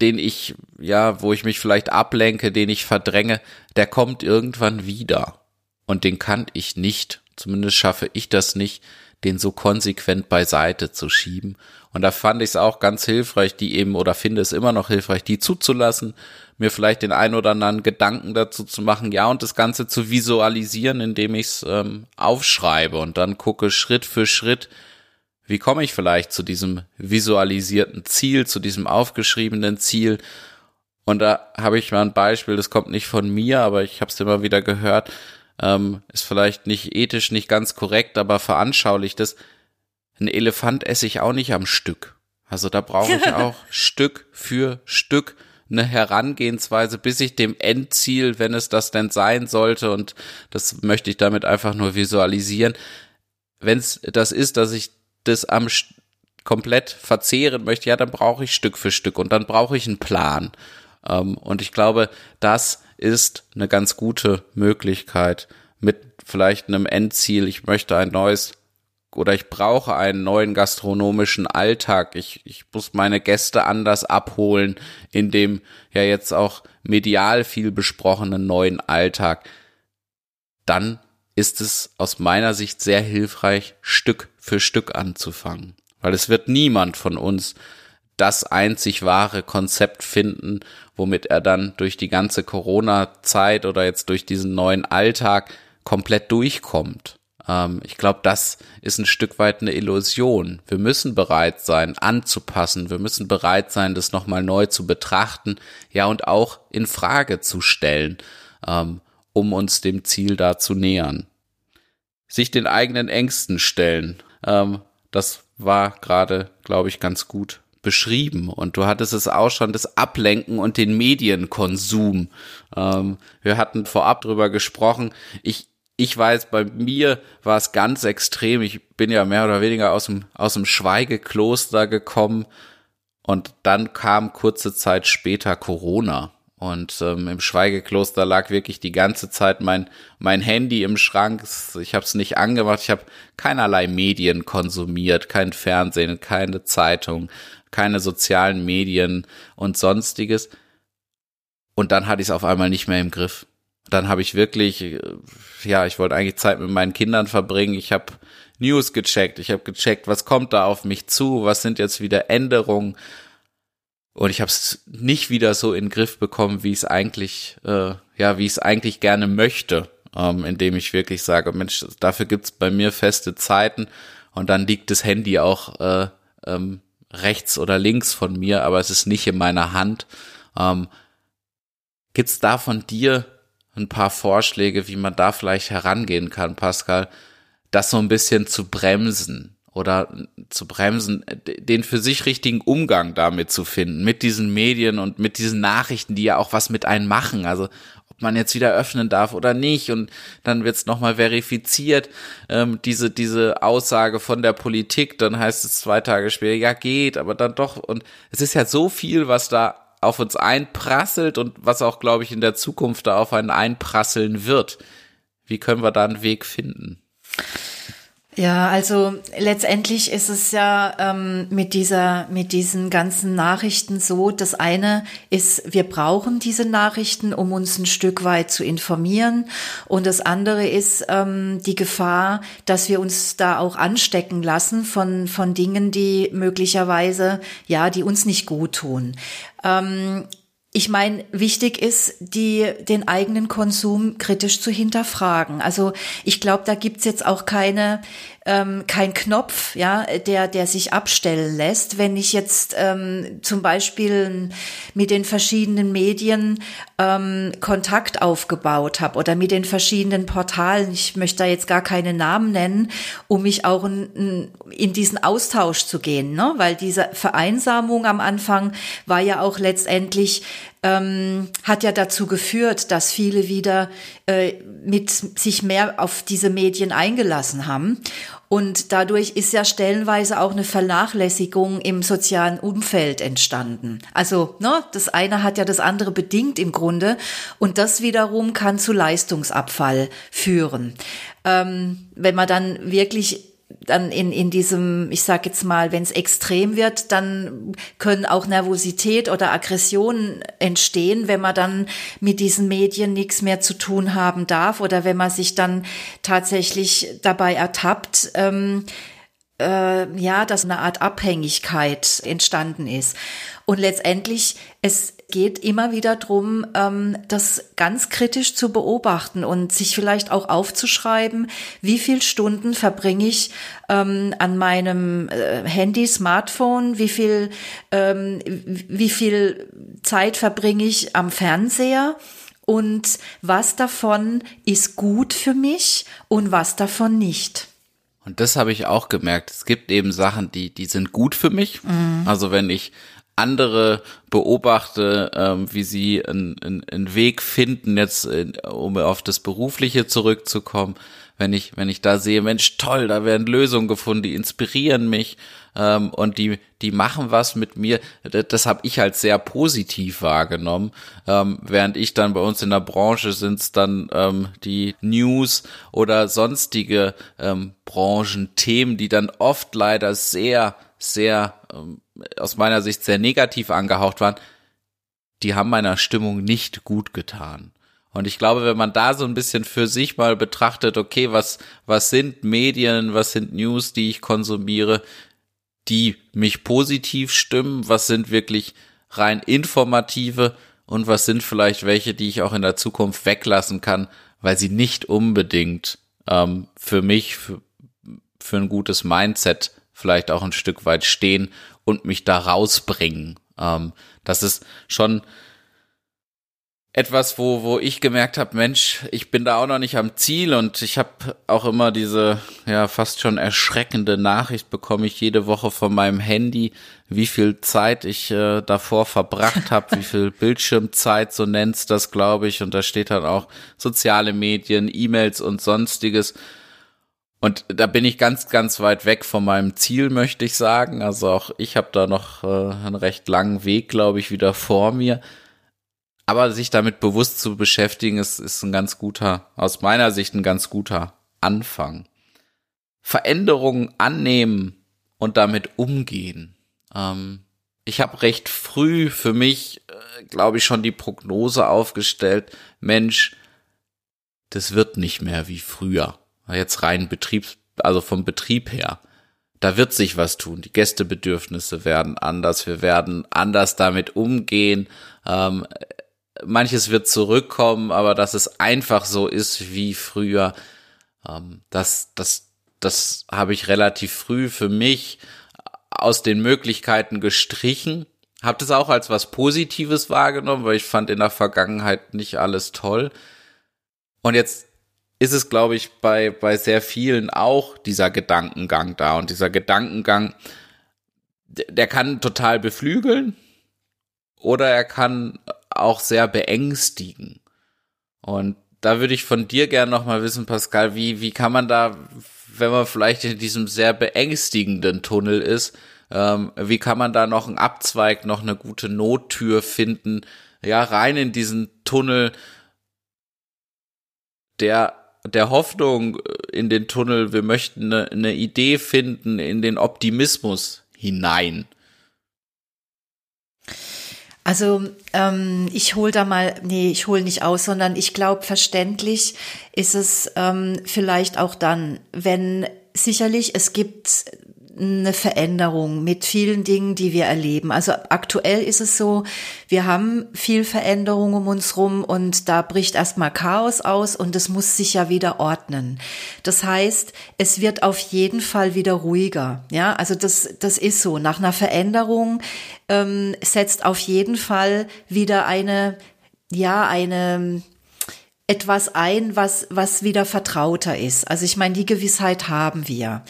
den ich, ja, wo ich mich vielleicht ablenke, den ich verdränge, der kommt irgendwann wieder. Und den kann ich nicht, zumindest schaffe ich das nicht, den so konsequent beiseite zu schieben. Und da fand ich es auch ganz hilfreich, die eben, oder finde es immer noch hilfreich, die zuzulassen, mir vielleicht den ein oder anderen Gedanken dazu zu machen, ja, und das Ganze zu visualisieren, indem ich es ähm, aufschreibe und dann gucke Schritt für Schritt, wie komme ich vielleicht zu diesem visualisierten Ziel, zu diesem aufgeschriebenen Ziel? Und da habe ich mal ein Beispiel, das kommt nicht von mir, aber ich habe es immer wieder gehört, ähm, ist vielleicht nicht ethisch nicht ganz korrekt, aber veranschaulicht es. Ein Elefant esse ich auch nicht am Stück. Also da brauche ich auch Stück für Stück eine Herangehensweise, bis ich dem Endziel, wenn es das denn sein sollte, und das möchte ich damit einfach nur visualisieren, wenn es das ist, dass ich das am komplett verzehren möchte, ja, dann brauche ich Stück für Stück und dann brauche ich einen Plan. Ähm, und ich glaube, das ist eine ganz gute Möglichkeit mit vielleicht einem Endziel. Ich möchte ein neues oder ich brauche einen neuen gastronomischen Alltag. Ich, ich muss meine Gäste anders abholen in dem ja jetzt auch medial viel besprochenen neuen Alltag. Dann ist es aus meiner Sicht sehr hilfreich, Stück für Stück anzufangen. Weil es wird niemand von uns das einzig wahre Konzept finden, womit er dann durch die ganze Corona-Zeit oder jetzt durch diesen neuen Alltag komplett durchkommt. Ähm, ich glaube, das ist ein Stück weit eine Illusion. Wir müssen bereit sein, anzupassen. Wir müssen bereit sein, das nochmal neu zu betrachten, ja, und auch in Frage zu stellen, ähm, um uns dem Ziel da zu nähern. Sich den eigenen Ängsten stellen, ähm, das war gerade, glaube ich, ganz gut beschrieben und du hattest es auch schon, das Ablenken und den Medienkonsum. Ähm, wir hatten vorab drüber gesprochen. Ich, ich weiß, bei mir war es ganz extrem. Ich bin ja mehr oder weniger aus dem, aus dem Schweigekloster gekommen und dann kam kurze Zeit später Corona. Und ähm, im Schweigekloster lag wirklich die ganze Zeit mein, mein Handy im Schrank. Ich habe es nicht angemacht. Ich habe keinerlei Medien konsumiert, kein Fernsehen, keine Zeitung, keine sozialen Medien und sonstiges. Und dann hatte ich es auf einmal nicht mehr im Griff. Dann habe ich wirklich, äh, ja, ich wollte eigentlich Zeit mit meinen Kindern verbringen. Ich habe News gecheckt. Ich habe gecheckt, was kommt da auf mich zu, was sind jetzt wieder Änderungen. Und ich habe es nicht wieder so in den Griff bekommen, wie ich es eigentlich, äh, ja, wie ich es eigentlich gerne möchte, ähm, indem ich wirklich sage, Mensch, dafür gibt's bei mir feste Zeiten. Und dann liegt das Handy auch äh, ähm, rechts oder links von mir, aber es ist nicht in meiner Hand. Ähm, Gibt da von dir ein paar Vorschläge, wie man da vielleicht herangehen kann, Pascal, das so ein bisschen zu bremsen oder zu bremsen, den für sich richtigen Umgang damit zu finden, mit diesen Medien und mit diesen Nachrichten, die ja auch was mit einem machen. Also ob man jetzt wieder öffnen darf oder nicht. Und dann wird es nochmal verifiziert, ähm, diese, diese Aussage von der Politik. Dann heißt es zwei Tage später, ja geht, aber dann doch. Und es ist ja so viel, was da auf uns einprasselt und was auch, glaube ich, in der Zukunft da auf einen einprasseln wird. Wie können wir da einen Weg finden? Ja, also letztendlich ist es ja ähm, mit dieser, mit diesen ganzen Nachrichten so. Das eine ist, wir brauchen diese Nachrichten, um uns ein Stück weit zu informieren. Und das andere ist ähm, die Gefahr, dass wir uns da auch anstecken lassen von von Dingen, die möglicherweise ja, die uns nicht gut tun. Ähm, ich meine, wichtig ist, die, den eigenen Konsum kritisch zu hinterfragen. Also ich glaube, da gibt's jetzt auch keine ähm, kein Knopf, ja, der, der sich abstellen lässt. Wenn ich jetzt ähm, zum Beispiel mit den verschiedenen Medien ähm, Kontakt aufgebaut habe oder mit den verschiedenen Portalen, ich möchte da jetzt gar keine Namen nennen, um mich auch in, in diesen Austausch zu gehen, ne? weil diese Vereinsamung am Anfang war ja auch letztendlich ähm, hat ja dazu geführt, dass viele wieder äh, mit sich mehr auf diese Medien eingelassen haben. Und dadurch ist ja stellenweise auch eine Vernachlässigung im sozialen Umfeld entstanden. Also, ne, das eine hat ja das andere bedingt im Grunde. Und das wiederum kann zu Leistungsabfall führen. Ähm, wenn man dann wirklich dann in, in diesem, ich sag jetzt mal, wenn es extrem wird, dann können auch Nervosität oder Aggressionen entstehen, wenn man dann mit diesen Medien nichts mehr zu tun haben darf oder wenn man sich dann tatsächlich dabei ertappt, ähm, äh, ja, dass eine Art Abhängigkeit entstanden ist. Und letztendlich, es geht immer wieder drum, ähm, das ganz kritisch zu beobachten und sich vielleicht auch aufzuschreiben, wie viel Stunden verbringe ich ähm, an meinem äh, Handy, Smartphone, wie viel, ähm, wie viel Zeit verbringe ich am Fernseher und was davon ist gut für mich und was davon nicht. Und das habe ich auch gemerkt. Es gibt eben Sachen, die, die sind gut für mich. Mhm. Also wenn ich andere beobachte, ähm, wie sie einen, einen Weg finden, jetzt um auf das Berufliche zurückzukommen, wenn ich, wenn ich da sehe, Mensch, toll, da werden Lösungen gefunden, die inspirieren mich ähm, und die, die machen was mit mir. Das, das habe ich als sehr positiv wahrgenommen. Ähm, während ich dann bei uns in der Branche sind es dann ähm, die News oder sonstige ähm, Branchenthemen, die dann oft leider sehr, sehr ähm, aus meiner Sicht sehr negativ angehaucht waren. Die haben meiner Stimmung nicht gut getan. Und ich glaube, wenn man da so ein bisschen für sich mal betrachtet, okay, was, was sind Medien, was sind News, die ich konsumiere, die mich positiv stimmen, was sind wirklich rein informative und was sind vielleicht welche, die ich auch in der Zukunft weglassen kann, weil sie nicht unbedingt ähm, für mich, für, für ein gutes Mindset vielleicht auch ein Stück weit stehen und mich da rausbringen. Ähm, das ist schon etwas, wo, wo ich gemerkt habe, Mensch, ich bin da auch noch nicht am Ziel und ich habe auch immer diese ja fast schon erschreckende Nachricht bekomme ich jede Woche von meinem Handy, wie viel Zeit ich äh, davor verbracht habe, wie viel Bildschirmzeit, so nennt's das, glaube ich, und da steht dann auch soziale Medien, E-Mails und sonstiges. Und da bin ich ganz, ganz weit weg von meinem Ziel, möchte ich sagen. Also auch ich habe da noch äh, einen recht langen Weg, glaube ich, wieder vor mir. Aber sich damit bewusst zu beschäftigen, ist, ist ein ganz guter, aus meiner Sicht ein ganz guter Anfang. Veränderungen annehmen und damit umgehen. Ähm, ich habe recht früh für mich, äh, glaube ich, schon die Prognose aufgestellt, Mensch, das wird nicht mehr wie früher. Jetzt rein Betriebs, also vom Betrieb her. Da wird sich was tun. Die Gästebedürfnisse werden anders. Wir werden anders damit umgehen. Ähm, manches wird zurückkommen, aber dass es einfach so ist wie früher, ähm, das, das, das habe ich relativ früh für mich aus den Möglichkeiten gestrichen. Hab das auch als was Positives wahrgenommen, weil ich fand in der Vergangenheit nicht alles toll. Und jetzt ist es, glaube ich, bei, bei sehr vielen auch dieser Gedankengang da. Und dieser Gedankengang, der kann total beflügeln oder er kann auch sehr beängstigen. Und da würde ich von dir gerne nochmal wissen, Pascal, wie, wie kann man da, wenn man vielleicht in diesem sehr beängstigenden Tunnel ist, ähm, wie kann man da noch einen Abzweig, noch eine gute Nottür finden, ja, rein in diesen Tunnel der, der Hoffnung äh, in den Tunnel, wir möchten eine, eine Idee finden, in den Optimismus hinein. Also ähm, ich hole da mal, nee, ich hole nicht aus, sondern ich glaube, verständlich ist es ähm, vielleicht auch dann, wenn sicherlich es gibt eine Veränderung mit vielen Dingen, die wir erleben. Also aktuell ist es so, wir haben viel Veränderung um uns rum und da bricht erstmal Chaos aus und es muss sich ja wieder ordnen. Das heißt, es wird auf jeden Fall wieder ruhiger. Ja, also das, das ist so. Nach einer Veränderung ähm, setzt auf jeden Fall wieder eine, ja, eine, etwas ein, was, was wieder vertrauter ist. Also ich meine, die Gewissheit haben wir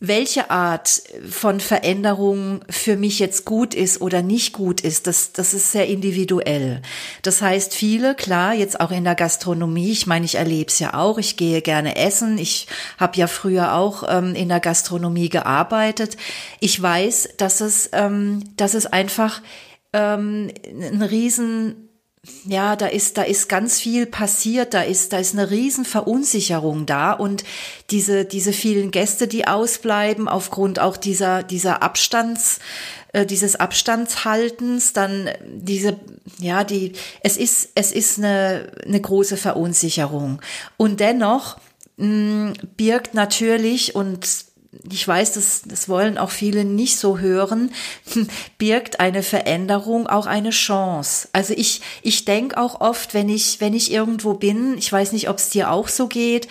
welche Art von Veränderung für mich jetzt gut ist oder nicht gut ist, das, das ist sehr individuell. Das heißt, viele, klar, jetzt auch in der Gastronomie, ich meine, ich erlebe es ja auch, ich gehe gerne essen, ich habe ja früher auch ähm, in der Gastronomie gearbeitet. Ich weiß, dass es, ähm, dass es einfach ähm, ein riesen ja, da ist, da ist ganz viel passiert, da ist, da ist eine riesen Verunsicherung da und diese, diese vielen Gäste, die ausbleiben aufgrund auch dieser, dieser Abstands, äh, dieses Abstandshaltens, dann diese, ja, die, es ist, es ist eine, eine große Verunsicherung. Und dennoch, mh, birgt natürlich und ich weiß, das, das wollen auch viele nicht so hören, birgt eine Veränderung auch eine Chance. Also ich, ich denke auch oft, wenn ich, wenn ich irgendwo bin, ich weiß nicht, ob es dir auch so geht,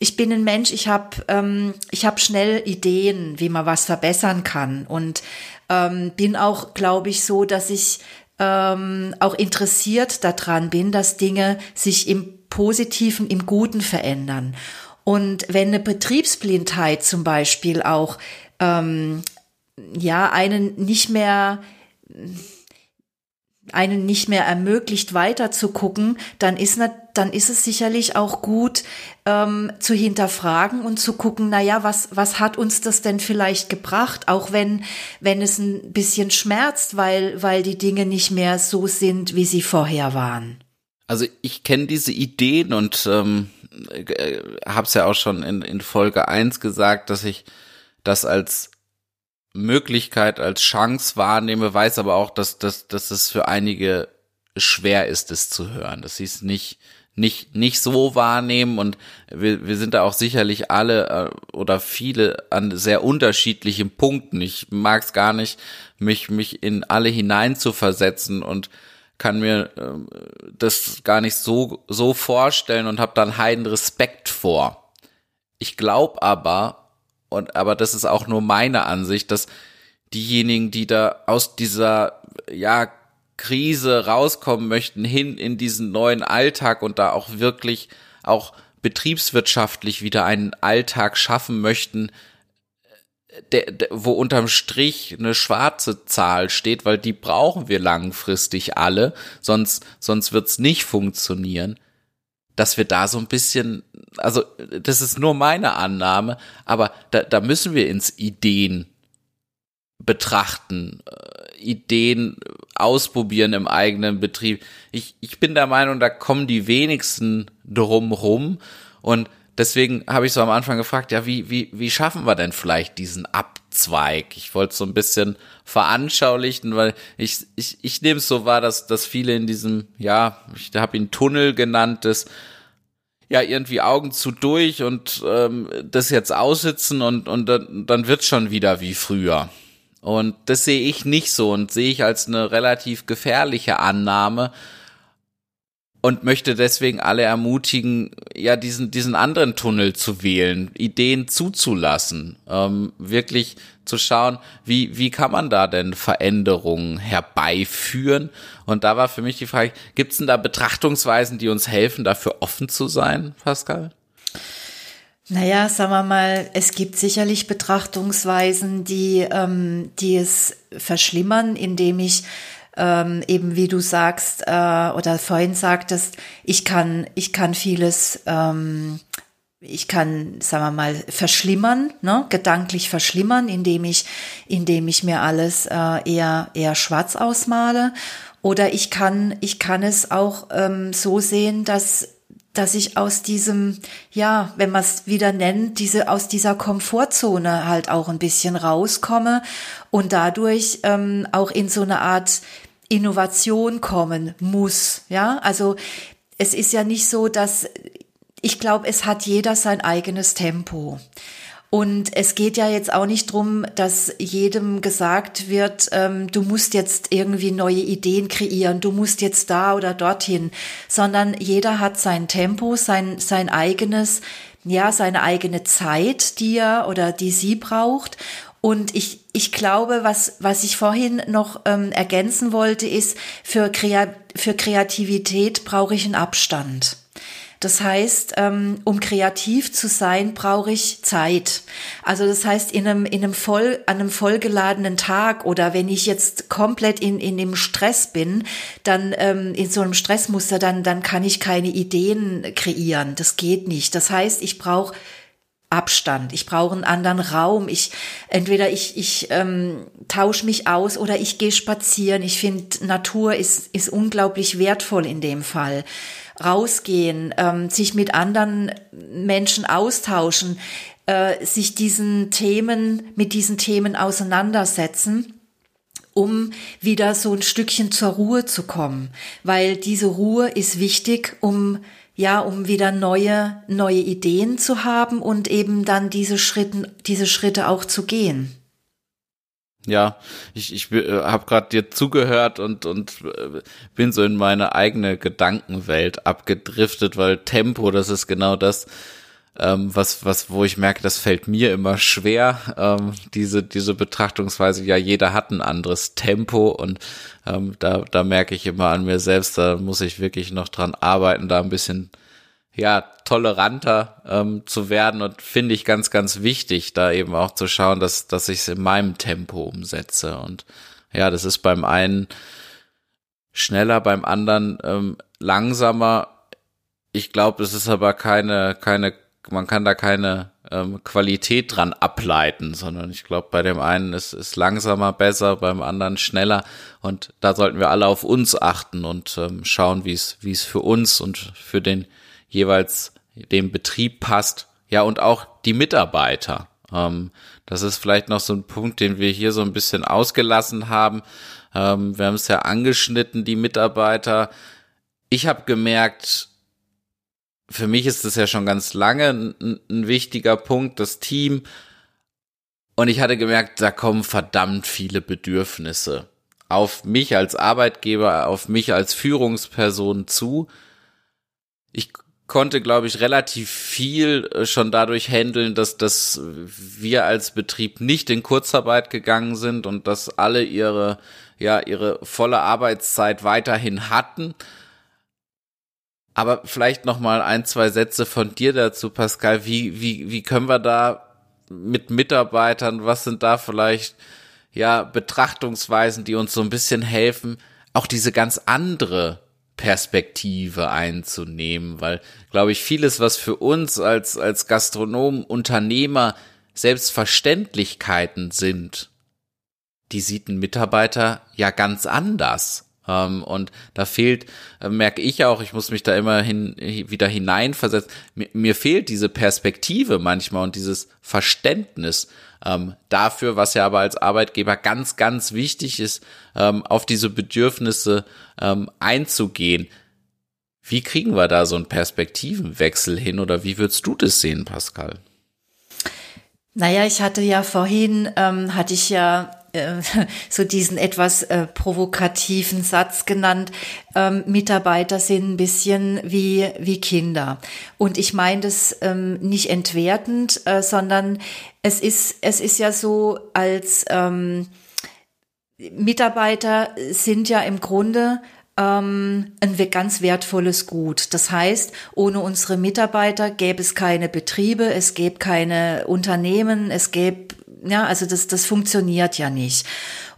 ich bin ein Mensch, ich habe ähm, ich hab schnell Ideen, wie man was verbessern kann und ähm, bin auch, glaube ich, so, dass ich ähm, auch interessiert daran bin, dass Dinge sich im Positiven, im Guten verändern. Und wenn eine Betriebsblindheit zum Beispiel auch ähm, ja einen nicht mehr einen nicht mehr ermöglicht, weiter zu gucken, dann ist, dann ist es sicherlich auch gut, ähm, zu hinterfragen und zu gucken, na ja, was, was hat uns das denn vielleicht gebracht? Auch wenn, wenn es ein bisschen schmerzt, weil, weil die Dinge nicht mehr so sind, wie sie vorher waren. Also ich kenne diese Ideen und ähm, äh, habe es ja auch schon in, in Folge eins gesagt, dass ich das als Möglichkeit, als Chance wahrnehme, weiß aber auch, dass, dass, dass es für einige schwer ist, es zu hören, dass sie es nicht, nicht, nicht so wahrnehmen und wir, wir sind da auch sicherlich alle äh, oder viele an sehr unterschiedlichen Punkten. Ich mag es gar nicht, mich, mich in alle hinein zu versetzen und kann mir äh, das gar nicht so, so vorstellen und habe dann heiden Respekt vor. Ich glaube aber, und aber das ist auch nur meine Ansicht, dass diejenigen, die da aus dieser ja Krise rauskommen möchten, hin in diesen neuen Alltag und da auch wirklich auch betriebswirtschaftlich wieder einen Alltag schaffen möchten, der, der, wo unterm Strich eine schwarze Zahl steht, weil die brauchen wir langfristig alle, sonst, sonst wird's nicht funktionieren dass wir da so ein bisschen, also das ist nur meine Annahme, aber da, da müssen wir ins Ideen betrachten, äh, Ideen ausprobieren im eigenen Betrieb. Ich, ich bin der Meinung, da kommen die wenigsten drum rum und deswegen habe ich so am Anfang gefragt, ja, wie, wie, wie schaffen wir denn vielleicht diesen Abzweig? Ich wollte so ein bisschen veranschaulichen, weil ich, ich, ich nehme es so wahr, dass, dass viele in diesem, ja, ich habe ihn Tunnel genannt, das ja irgendwie Augen zu durch und ähm, das jetzt aussitzen und, und dann, dann wird schon wieder wie früher. Und das sehe ich nicht so und sehe ich als eine relativ gefährliche Annahme, und möchte deswegen alle ermutigen, ja, diesen, diesen anderen Tunnel zu wählen, Ideen zuzulassen, ähm, wirklich zu schauen, wie, wie kann man da denn Veränderungen herbeiführen? Und da war für mich die Frage, gibt es denn da Betrachtungsweisen, die uns helfen, dafür offen zu sein, Pascal? Naja, sagen wir mal, es gibt sicherlich Betrachtungsweisen, die, ähm, die es verschlimmern, indem ich ähm, eben wie du sagst äh, oder vorhin sagtest, ich kann, ich kann vieles, ähm, ich kann, sagen wir mal, verschlimmern, ne, gedanklich verschlimmern, indem ich, indem ich mir alles äh, eher, eher schwarz ausmale. Oder ich kann, ich kann es auch ähm, so sehen, dass dass ich aus diesem, ja, wenn man es wieder nennt, diese aus dieser Komfortzone halt auch ein bisschen rauskomme und dadurch ähm, auch in so eine Art Innovation kommen muss. Ja, also es ist ja nicht so, dass ich glaube, es hat jeder sein eigenes Tempo. Und es geht ja jetzt auch nicht drum, dass jedem gesagt wird, ähm, du musst jetzt irgendwie neue Ideen kreieren, du musst jetzt da oder dorthin, sondern jeder hat sein Tempo, sein, sein eigenes, ja, seine eigene Zeit, die er oder die sie braucht. Und ich, ich glaube, was, was ich vorhin noch ähm, ergänzen wollte, ist, für, Krea für Kreativität brauche ich einen Abstand. Das heißt, ähm, um kreativ zu sein, brauche ich Zeit. Also das heißt, in einem, in einem voll, an einem vollgeladenen Tag oder wenn ich jetzt komplett in, in dem Stress bin, dann ähm, in so einem Stressmuster, dann, dann kann ich keine Ideen kreieren. Das geht nicht. Das heißt, ich brauche Abstand. Ich brauche einen anderen Raum. Ich entweder ich ich ähm, tausche mich aus oder ich gehe spazieren. Ich finde Natur ist ist unglaublich wertvoll in dem Fall. Rausgehen, ähm, sich mit anderen Menschen austauschen, äh, sich diesen Themen mit diesen Themen auseinandersetzen um wieder so ein Stückchen zur Ruhe zu kommen, weil diese Ruhe ist wichtig, um ja, um wieder neue, neue Ideen zu haben und eben dann diese Schritten, diese Schritte auch zu gehen. Ja, ich, ich äh, habe gerade dir zugehört und, und äh, bin so in meine eigene Gedankenwelt abgedriftet, weil Tempo, das ist genau das, ähm, was, was, wo ich merke, das fällt mir immer schwer, ähm, diese, diese Betrachtungsweise, ja, jeder hat ein anderes Tempo und ähm, da, da merke ich immer an mir selbst, da muss ich wirklich noch dran arbeiten, da ein bisschen ja, toleranter ähm, zu werden und finde ich ganz, ganz wichtig, da eben auch zu schauen, dass, dass ich es in meinem Tempo umsetze und ja, das ist beim einen schneller, beim anderen ähm, langsamer. Ich glaube, es ist aber keine, keine, man kann da keine ähm, Qualität dran ableiten, sondern ich glaube, bei dem einen ist es langsamer besser, beim anderen schneller und da sollten wir alle auf uns achten und ähm, schauen, wie es wie es für uns und für den jeweils dem Betrieb passt. Ja und auch die Mitarbeiter. Ähm, das ist vielleicht noch so ein Punkt, den wir hier so ein bisschen ausgelassen haben. Ähm, wir haben es ja angeschnitten, die Mitarbeiter. Ich habe gemerkt, für mich ist das ja schon ganz lange ein, ein, wichtiger Punkt, das Team. Und ich hatte gemerkt, da kommen verdammt viele Bedürfnisse auf mich als Arbeitgeber, auf mich als Führungsperson zu. Ich konnte, glaube ich, relativ viel äh, schon dadurch handeln, dass, dass wir als Betrieb nicht in Kurzarbeit gegangen sind und dass alle ihre, ja, ihre volle Arbeitszeit weiterhin hatten. Aber vielleicht noch mal ein, zwei Sätze von dir dazu, Pascal. Wie, wie, wie können wir da mit Mitarbeitern, was sind da vielleicht, ja, Betrachtungsweisen, die uns so ein bisschen helfen, auch diese ganz andere Perspektive einzunehmen, weil, glaube ich, vieles, was für uns als, als Gastronomen, Unternehmer Selbstverständlichkeiten sind, die sieht ein Mitarbeiter ja ganz anders. Ähm, und da fehlt, äh, merke ich auch, ich muss mich da immer hin, wieder hineinversetzen, mir, mir fehlt diese Perspektive manchmal und dieses Verständnis ähm, dafür, was ja aber als Arbeitgeber ganz, ganz wichtig ist, ähm, auf diese Bedürfnisse ähm, einzugehen. Wie kriegen wir da so einen Perspektivenwechsel hin oder wie würdest du das sehen, Pascal? Naja, ich hatte ja vorhin, ähm, hatte ich ja äh, so diesen etwas äh, provokativen Satz genannt, ähm, Mitarbeiter sind ein bisschen wie, wie Kinder. Und ich meine das ähm, nicht entwertend, äh, sondern es ist, es ist ja so, als ähm, Mitarbeiter sind ja im Grunde ähm, ein ganz wertvolles Gut. Das heißt, ohne unsere Mitarbeiter gäbe es keine Betriebe, es gäbe keine Unternehmen, es gäbe, ja, also das, das funktioniert ja nicht.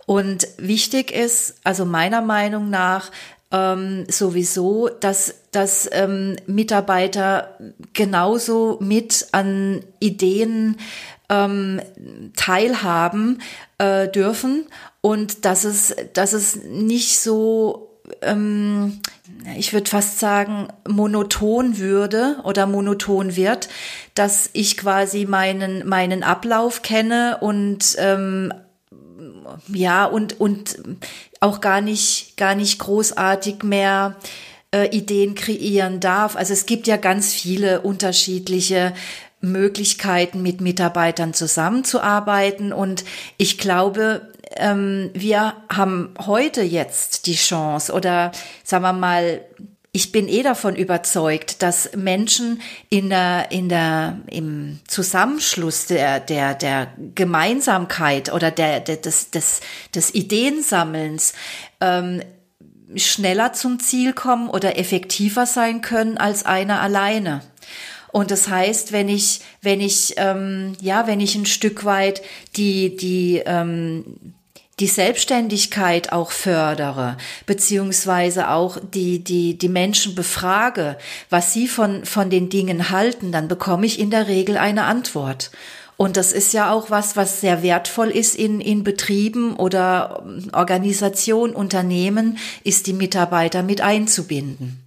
Und wichtig ist, also meiner Meinung nach, ähm, sowieso, dass, dass ähm, Mitarbeiter genauso mit an Ideen ähm, teilhaben äh, dürfen und dass es, dass es nicht so ähm, ich würde fast sagen, monoton würde oder monoton wird, dass ich quasi meinen, meinen Ablauf kenne und ähm, ja, und, und auch gar nicht, gar nicht großartig mehr äh, Ideen kreieren darf. Also es gibt ja ganz viele unterschiedliche Möglichkeiten, mit Mitarbeitern zusammenzuarbeiten. Und ich glaube, ähm, wir haben heute jetzt die Chance oder sagen wir mal, ich bin eh davon überzeugt, dass Menschen in der, in der, im Zusammenschluss der, der, der Gemeinsamkeit oder der, der des, des, des Ideensammelns ähm, schneller zum Ziel kommen oder effektiver sein können als einer alleine. Und das heißt, wenn ich, wenn ich, ähm, ja, wenn ich ein Stück weit die, die, ähm, die Selbstständigkeit auch fördere, beziehungsweise auch die, die, die Menschen befrage, was sie von, von den Dingen halten, dann bekomme ich in der Regel eine Antwort. Und das ist ja auch was, was sehr wertvoll ist in, in Betrieben oder Organisationen, Unternehmen, ist die Mitarbeiter mit einzubinden.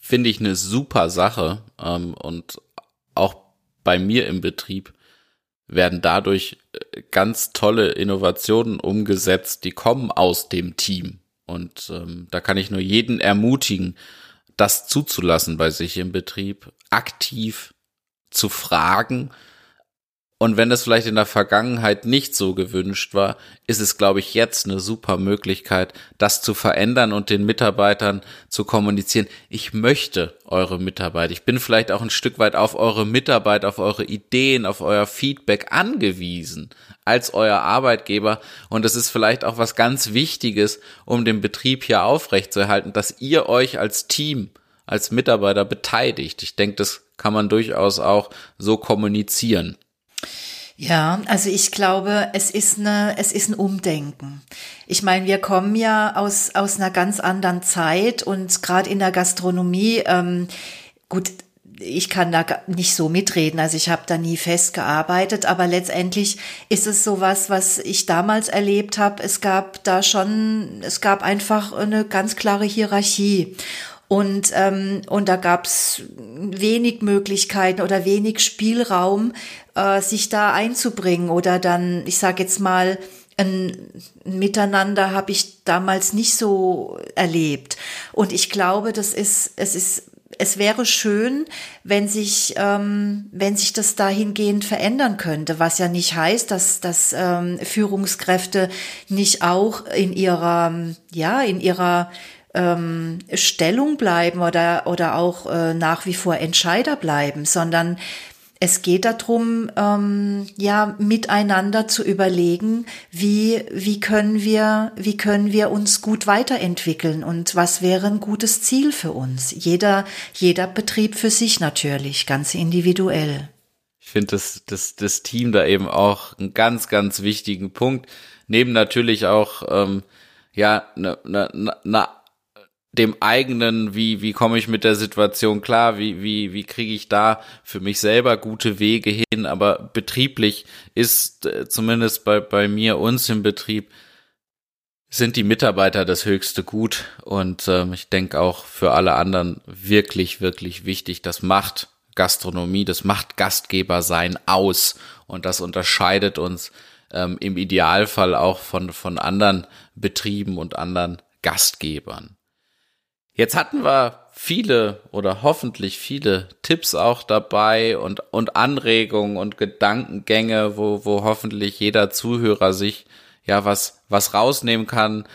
Finde ich eine super Sache ähm, und auch bei mir im Betrieb werden dadurch äh, ganz tolle Innovationen umgesetzt, die kommen aus dem Team. Und ähm, da kann ich nur jeden ermutigen, das zuzulassen bei sich im Betrieb, aktiv zu fragen, und wenn es vielleicht in der Vergangenheit nicht so gewünscht war, ist es, glaube ich, jetzt eine super Möglichkeit, das zu verändern und den Mitarbeitern zu kommunizieren. Ich möchte eure Mitarbeit. Ich bin vielleicht auch ein Stück weit auf eure Mitarbeit, auf eure Ideen, auf euer Feedback angewiesen als euer Arbeitgeber. Und es ist vielleicht auch was ganz Wichtiges, um den Betrieb hier aufrechtzuerhalten, dass ihr euch als Team, als Mitarbeiter beteiligt. Ich denke, das kann man durchaus auch so kommunizieren. Ja, also ich glaube, es ist eine, es ist ein Umdenken. Ich meine, wir kommen ja aus aus einer ganz anderen Zeit und gerade in der Gastronomie, ähm, gut, ich kann da nicht so mitreden, also ich habe da nie festgearbeitet, aber letztendlich ist es sowas, was ich damals erlebt habe. Es gab da schon, es gab einfach eine ganz klare Hierarchie. Und, ähm, und da gab's wenig Möglichkeiten oder wenig Spielraum, äh, sich da einzubringen oder dann, ich sage jetzt mal, ein Miteinander habe ich damals nicht so erlebt. Und ich glaube, das ist, es ist es wäre schön, wenn sich, ähm, wenn sich das dahingehend verändern könnte, was ja nicht heißt, dass, dass ähm, Führungskräfte nicht auch in ihrer, ja, in ihrer ähm, Stellung bleiben oder, oder auch äh, nach wie vor Entscheider bleiben, sondern es geht darum, ähm, ja, miteinander zu überlegen, wie, wie können wir, wie können wir uns gut weiterentwickeln und was wäre ein gutes Ziel für uns? Jeder, jeder Betrieb für sich natürlich, ganz individuell. Ich finde das, das, das Team da eben auch einen ganz, ganz wichtigen Punkt. Neben natürlich auch, ähm, ja, ne, ne, ne, dem eigenen, wie, wie komme ich mit der Situation klar, wie, wie, wie kriege ich da für mich selber gute Wege hin, aber betrieblich ist äh, zumindest bei, bei mir, uns im Betrieb, sind die Mitarbeiter das höchste Gut und ähm, ich denke auch für alle anderen wirklich, wirklich wichtig. Das macht Gastronomie, das macht Gastgeber sein aus und das unterscheidet uns ähm, im Idealfall auch von, von anderen Betrieben und anderen Gastgebern. Jetzt hatten wir viele oder hoffentlich viele Tipps auch dabei und, und Anregungen und Gedankengänge, wo, wo hoffentlich jeder Zuhörer sich ja was, was rausnehmen kann.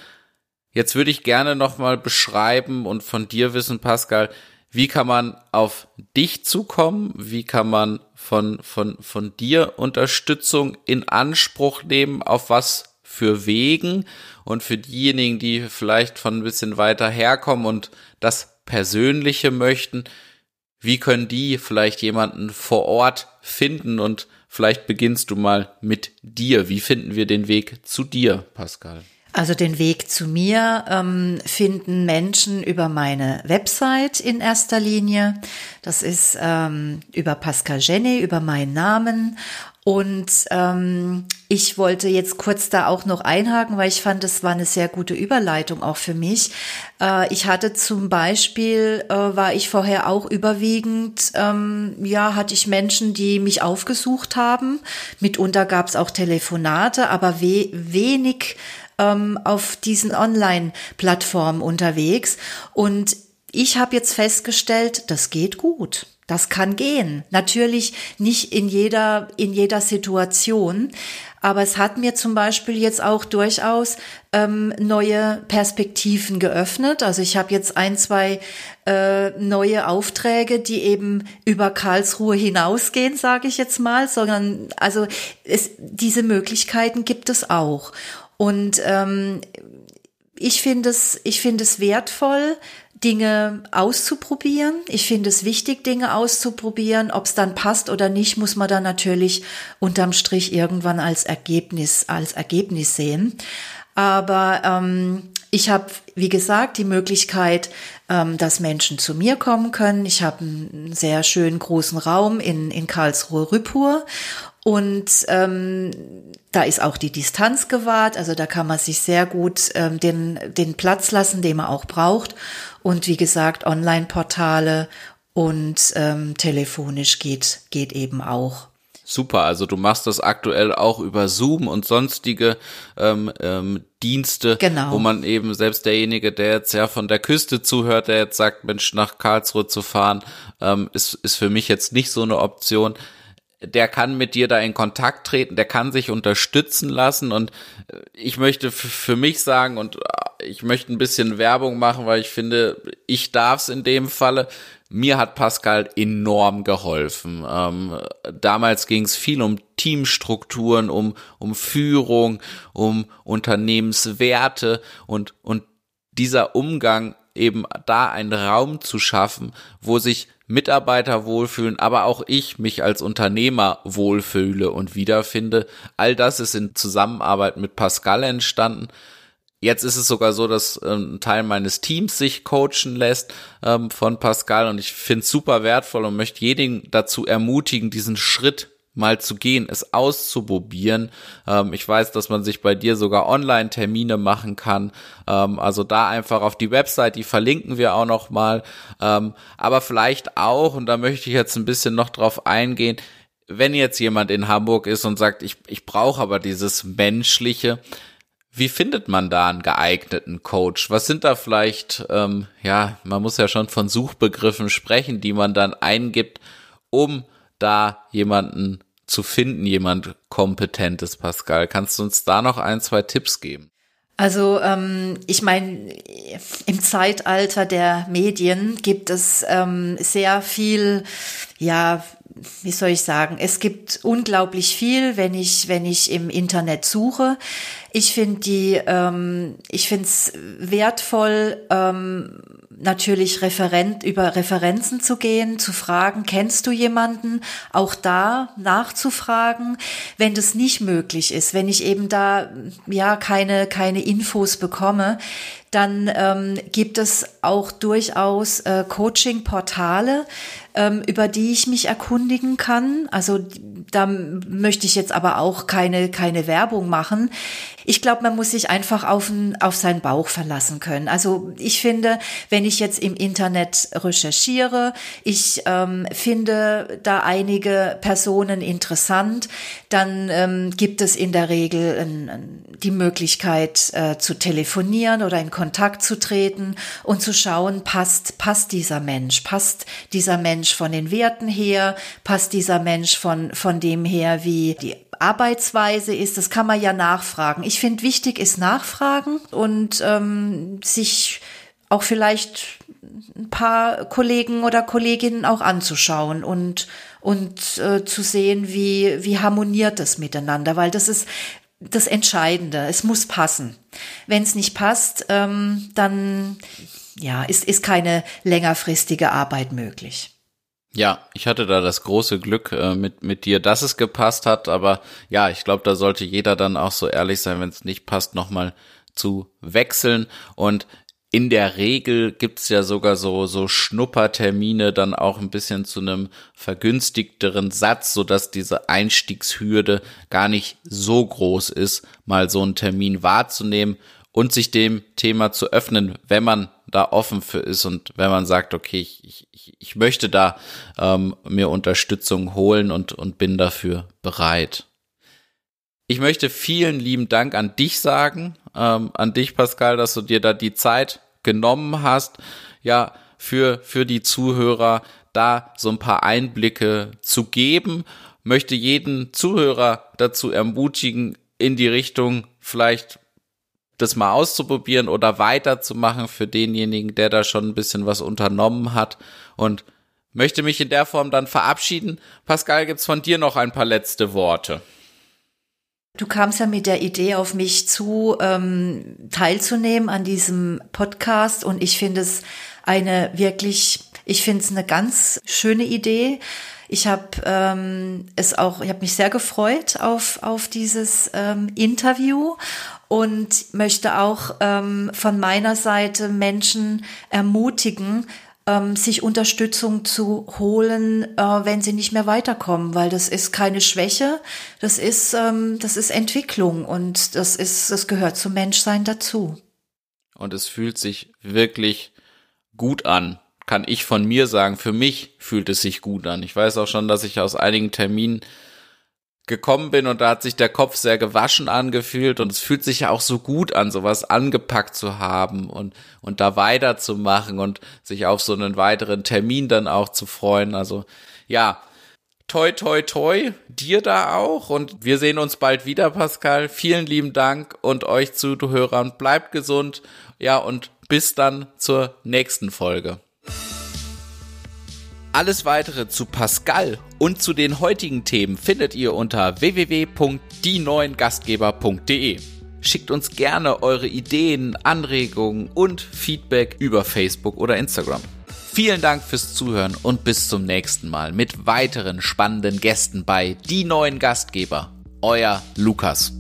Jetzt würde ich gerne nochmal beschreiben und von dir wissen, Pascal, wie kann man auf dich zukommen? Wie kann man von, von, von dir Unterstützung in Anspruch nehmen? Auf was für Wegen und für diejenigen, die vielleicht von ein bisschen weiter herkommen und das Persönliche möchten, wie können die vielleicht jemanden vor Ort finden und vielleicht beginnst du mal mit dir. Wie finden wir den Weg zu dir, Pascal? Also den Weg zu mir ähm, finden Menschen über meine Website in erster Linie. Das ist ähm, über Pascal Jenny, über meinen Namen. Und ähm, ich wollte jetzt kurz da auch noch einhaken, weil ich fand, es war eine sehr gute Überleitung auch für mich. Äh, ich hatte zum Beispiel, äh, war ich vorher auch überwiegend, ähm, ja, hatte ich Menschen, die mich aufgesucht haben. Mitunter gab es auch Telefonate, aber we wenig ähm, auf diesen Online-Plattformen unterwegs. Und ich habe jetzt festgestellt, das geht gut. Das kann gehen. Natürlich nicht in jeder, in jeder Situation. Aber es hat mir zum Beispiel jetzt auch durchaus ähm, neue Perspektiven geöffnet. Also ich habe jetzt ein, zwei äh, neue Aufträge, die eben über Karlsruhe hinausgehen, sage ich jetzt mal, sondern also es, diese Möglichkeiten gibt es auch. Und ähm, ich finde es, ich finde es wertvoll, Dinge auszuprobieren. Ich finde es wichtig, Dinge auszuprobieren. Ob es dann passt oder nicht, muss man dann natürlich unterm Strich irgendwann als Ergebnis, als Ergebnis sehen. Aber ähm, ich habe, wie gesagt, die Möglichkeit, ähm, dass Menschen zu mir kommen können. Ich habe einen sehr schönen großen Raum in, in Karlsruhe-Rüppur und ähm, da ist auch die Distanz gewahrt, also da kann man sich sehr gut ähm, den, den Platz lassen, den man auch braucht. Und wie gesagt, Online-Portale und ähm, telefonisch geht, geht eben auch. Super, also du machst das aktuell auch über Zoom und sonstige ähm, ähm, Dienste, genau. wo man eben selbst derjenige, der jetzt ja von der Küste zuhört, der jetzt sagt, Mensch, nach Karlsruhe zu fahren, ähm, ist, ist für mich jetzt nicht so eine Option der kann mit dir da in Kontakt treten, der kann sich unterstützen lassen und äh, ich möchte für mich sagen und ich möchte ein bisschen Werbung machen, weil ich finde, ich darf es in dem Falle. Mir hat Pascal enorm geholfen. Ähm, damals ging es viel um Teamstrukturen, um, um Führung, um Unternehmenswerte und, und dieser Umgang eben da einen Raum zu schaffen, wo sich Mitarbeiter wohlfühlen, aber auch ich mich als Unternehmer wohlfühle und wiederfinde. All das ist in Zusammenarbeit mit Pascal entstanden. Jetzt ist es sogar so, dass ähm, ein Teil meines Teams sich coachen lässt ähm, von Pascal und ich finde es super wertvoll und möchte jeden dazu ermutigen, diesen Schritt mal zu gehen, es auszuprobieren. Ähm, ich weiß, dass man sich bei dir sogar Online-Termine machen kann. Ähm, also da einfach auf die Website, die verlinken wir auch noch mal. Ähm, aber vielleicht auch, und da möchte ich jetzt ein bisschen noch drauf eingehen, wenn jetzt jemand in Hamburg ist und sagt, ich, ich brauche aber dieses Menschliche, wie findet man da einen geeigneten Coach? Was sind da vielleicht, ähm, ja, man muss ja schon von Suchbegriffen sprechen, die man dann eingibt, um da jemanden zu finden, jemand kompetentes, Pascal. Kannst du uns da noch ein, zwei Tipps geben? Also ähm, ich meine, im Zeitalter der Medien gibt es ähm, sehr viel, ja, wie soll ich sagen, es gibt unglaublich viel, wenn ich, wenn ich im Internet suche. Ich finde die, ähm, ich finde es wertvoll, ähm, natürlich Referent, über Referenzen zu gehen, zu fragen, kennst du jemanden? Auch da nachzufragen, wenn das nicht möglich ist, wenn ich eben da, ja, keine, keine Infos bekomme, dann ähm, gibt es auch durchaus äh, Coaching-Portale, ähm, über die ich mich erkundigen kann. Also da möchte ich jetzt aber auch keine, keine Werbung machen. Ich glaube, man muss sich einfach auf, auf seinen Bauch verlassen können. Also ich finde, wenn ich jetzt im Internet recherchiere, ich ähm, finde da einige Personen interessant, dann ähm, gibt es in der Regel ein, die Möglichkeit äh, zu telefonieren oder in Kontakt zu treten und zu schauen, passt, passt dieser Mensch, passt dieser Mensch von den Werten her, passt dieser Mensch von, von dem her, wie die Arbeitsweise ist, das kann man ja nachfragen. Ich finde, wichtig ist nachfragen und ähm, sich auch vielleicht ein paar Kollegen oder Kolleginnen auch anzuschauen und und äh, zu sehen, wie wie harmoniert das miteinander, weil das ist das Entscheidende. Es muss passen. Wenn es nicht passt, ähm, dann ja ist ist keine längerfristige Arbeit möglich. Ja, ich hatte da das große Glück äh, mit, mit dir, dass es gepasst hat, aber ja, ich glaube, da sollte jeder dann auch so ehrlich sein, wenn es nicht passt, nochmal zu wechseln. Und in der Regel gibt's ja sogar so, so Schnuppertermine dann auch ein bisschen zu einem vergünstigteren Satz, so dass diese Einstiegshürde gar nicht so groß ist, mal so einen Termin wahrzunehmen und sich dem Thema zu öffnen, wenn man da offen für ist und wenn man sagt, okay, ich, ich, ich möchte da ähm, mir Unterstützung holen und, und bin dafür bereit. Ich möchte vielen lieben Dank an dich sagen, ähm, an dich, Pascal, dass du dir da die Zeit genommen hast, ja, für, für die Zuhörer da so ein paar Einblicke zu geben, möchte jeden Zuhörer dazu ermutigen, in die Richtung vielleicht das mal auszuprobieren oder weiterzumachen für denjenigen, der da schon ein bisschen was unternommen hat und möchte mich in der Form dann verabschieden. Pascal, gibt's von dir noch ein paar letzte Worte? Du kamst ja mit der Idee auf mich zu, ähm, teilzunehmen an diesem Podcast und ich finde es eine wirklich, ich finde es eine ganz schöne Idee. Ich habe ähm, es auch, ich habe mich sehr gefreut auf auf dieses ähm, Interview und möchte auch ähm, von meiner Seite Menschen ermutigen, ähm, sich Unterstützung zu holen, äh, wenn sie nicht mehr weiterkommen, weil das ist keine Schwäche, das ist, ähm, das ist Entwicklung und das ist, das gehört zum Menschsein dazu. Und es fühlt sich wirklich gut an, kann ich von mir sagen. Für mich fühlt es sich gut an. Ich weiß auch schon, dass ich aus einigen Terminen gekommen bin und da hat sich der Kopf sehr gewaschen angefühlt und es fühlt sich ja auch so gut an, sowas angepackt zu haben und, und da weiterzumachen und sich auf so einen weiteren Termin dann auch zu freuen. Also ja, toi toi toi, dir da auch und wir sehen uns bald wieder, Pascal. Vielen lieben Dank und euch Zuhörern, bleibt gesund, ja und bis dann zur nächsten Folge. Alles weitere zu Pascal und zu den heutigen Themen findet ihr unter www.dieneuengastgeber.de. Schickt uns gerne eure Ideen, Anregungen und Feedback über Facebook oder Instagram. Vielen Dank fürs Zuhören und bis zum nächsten Mal mit weiteren spannenden Gästen bei Die neuen Gastgeber. Euer Lukas.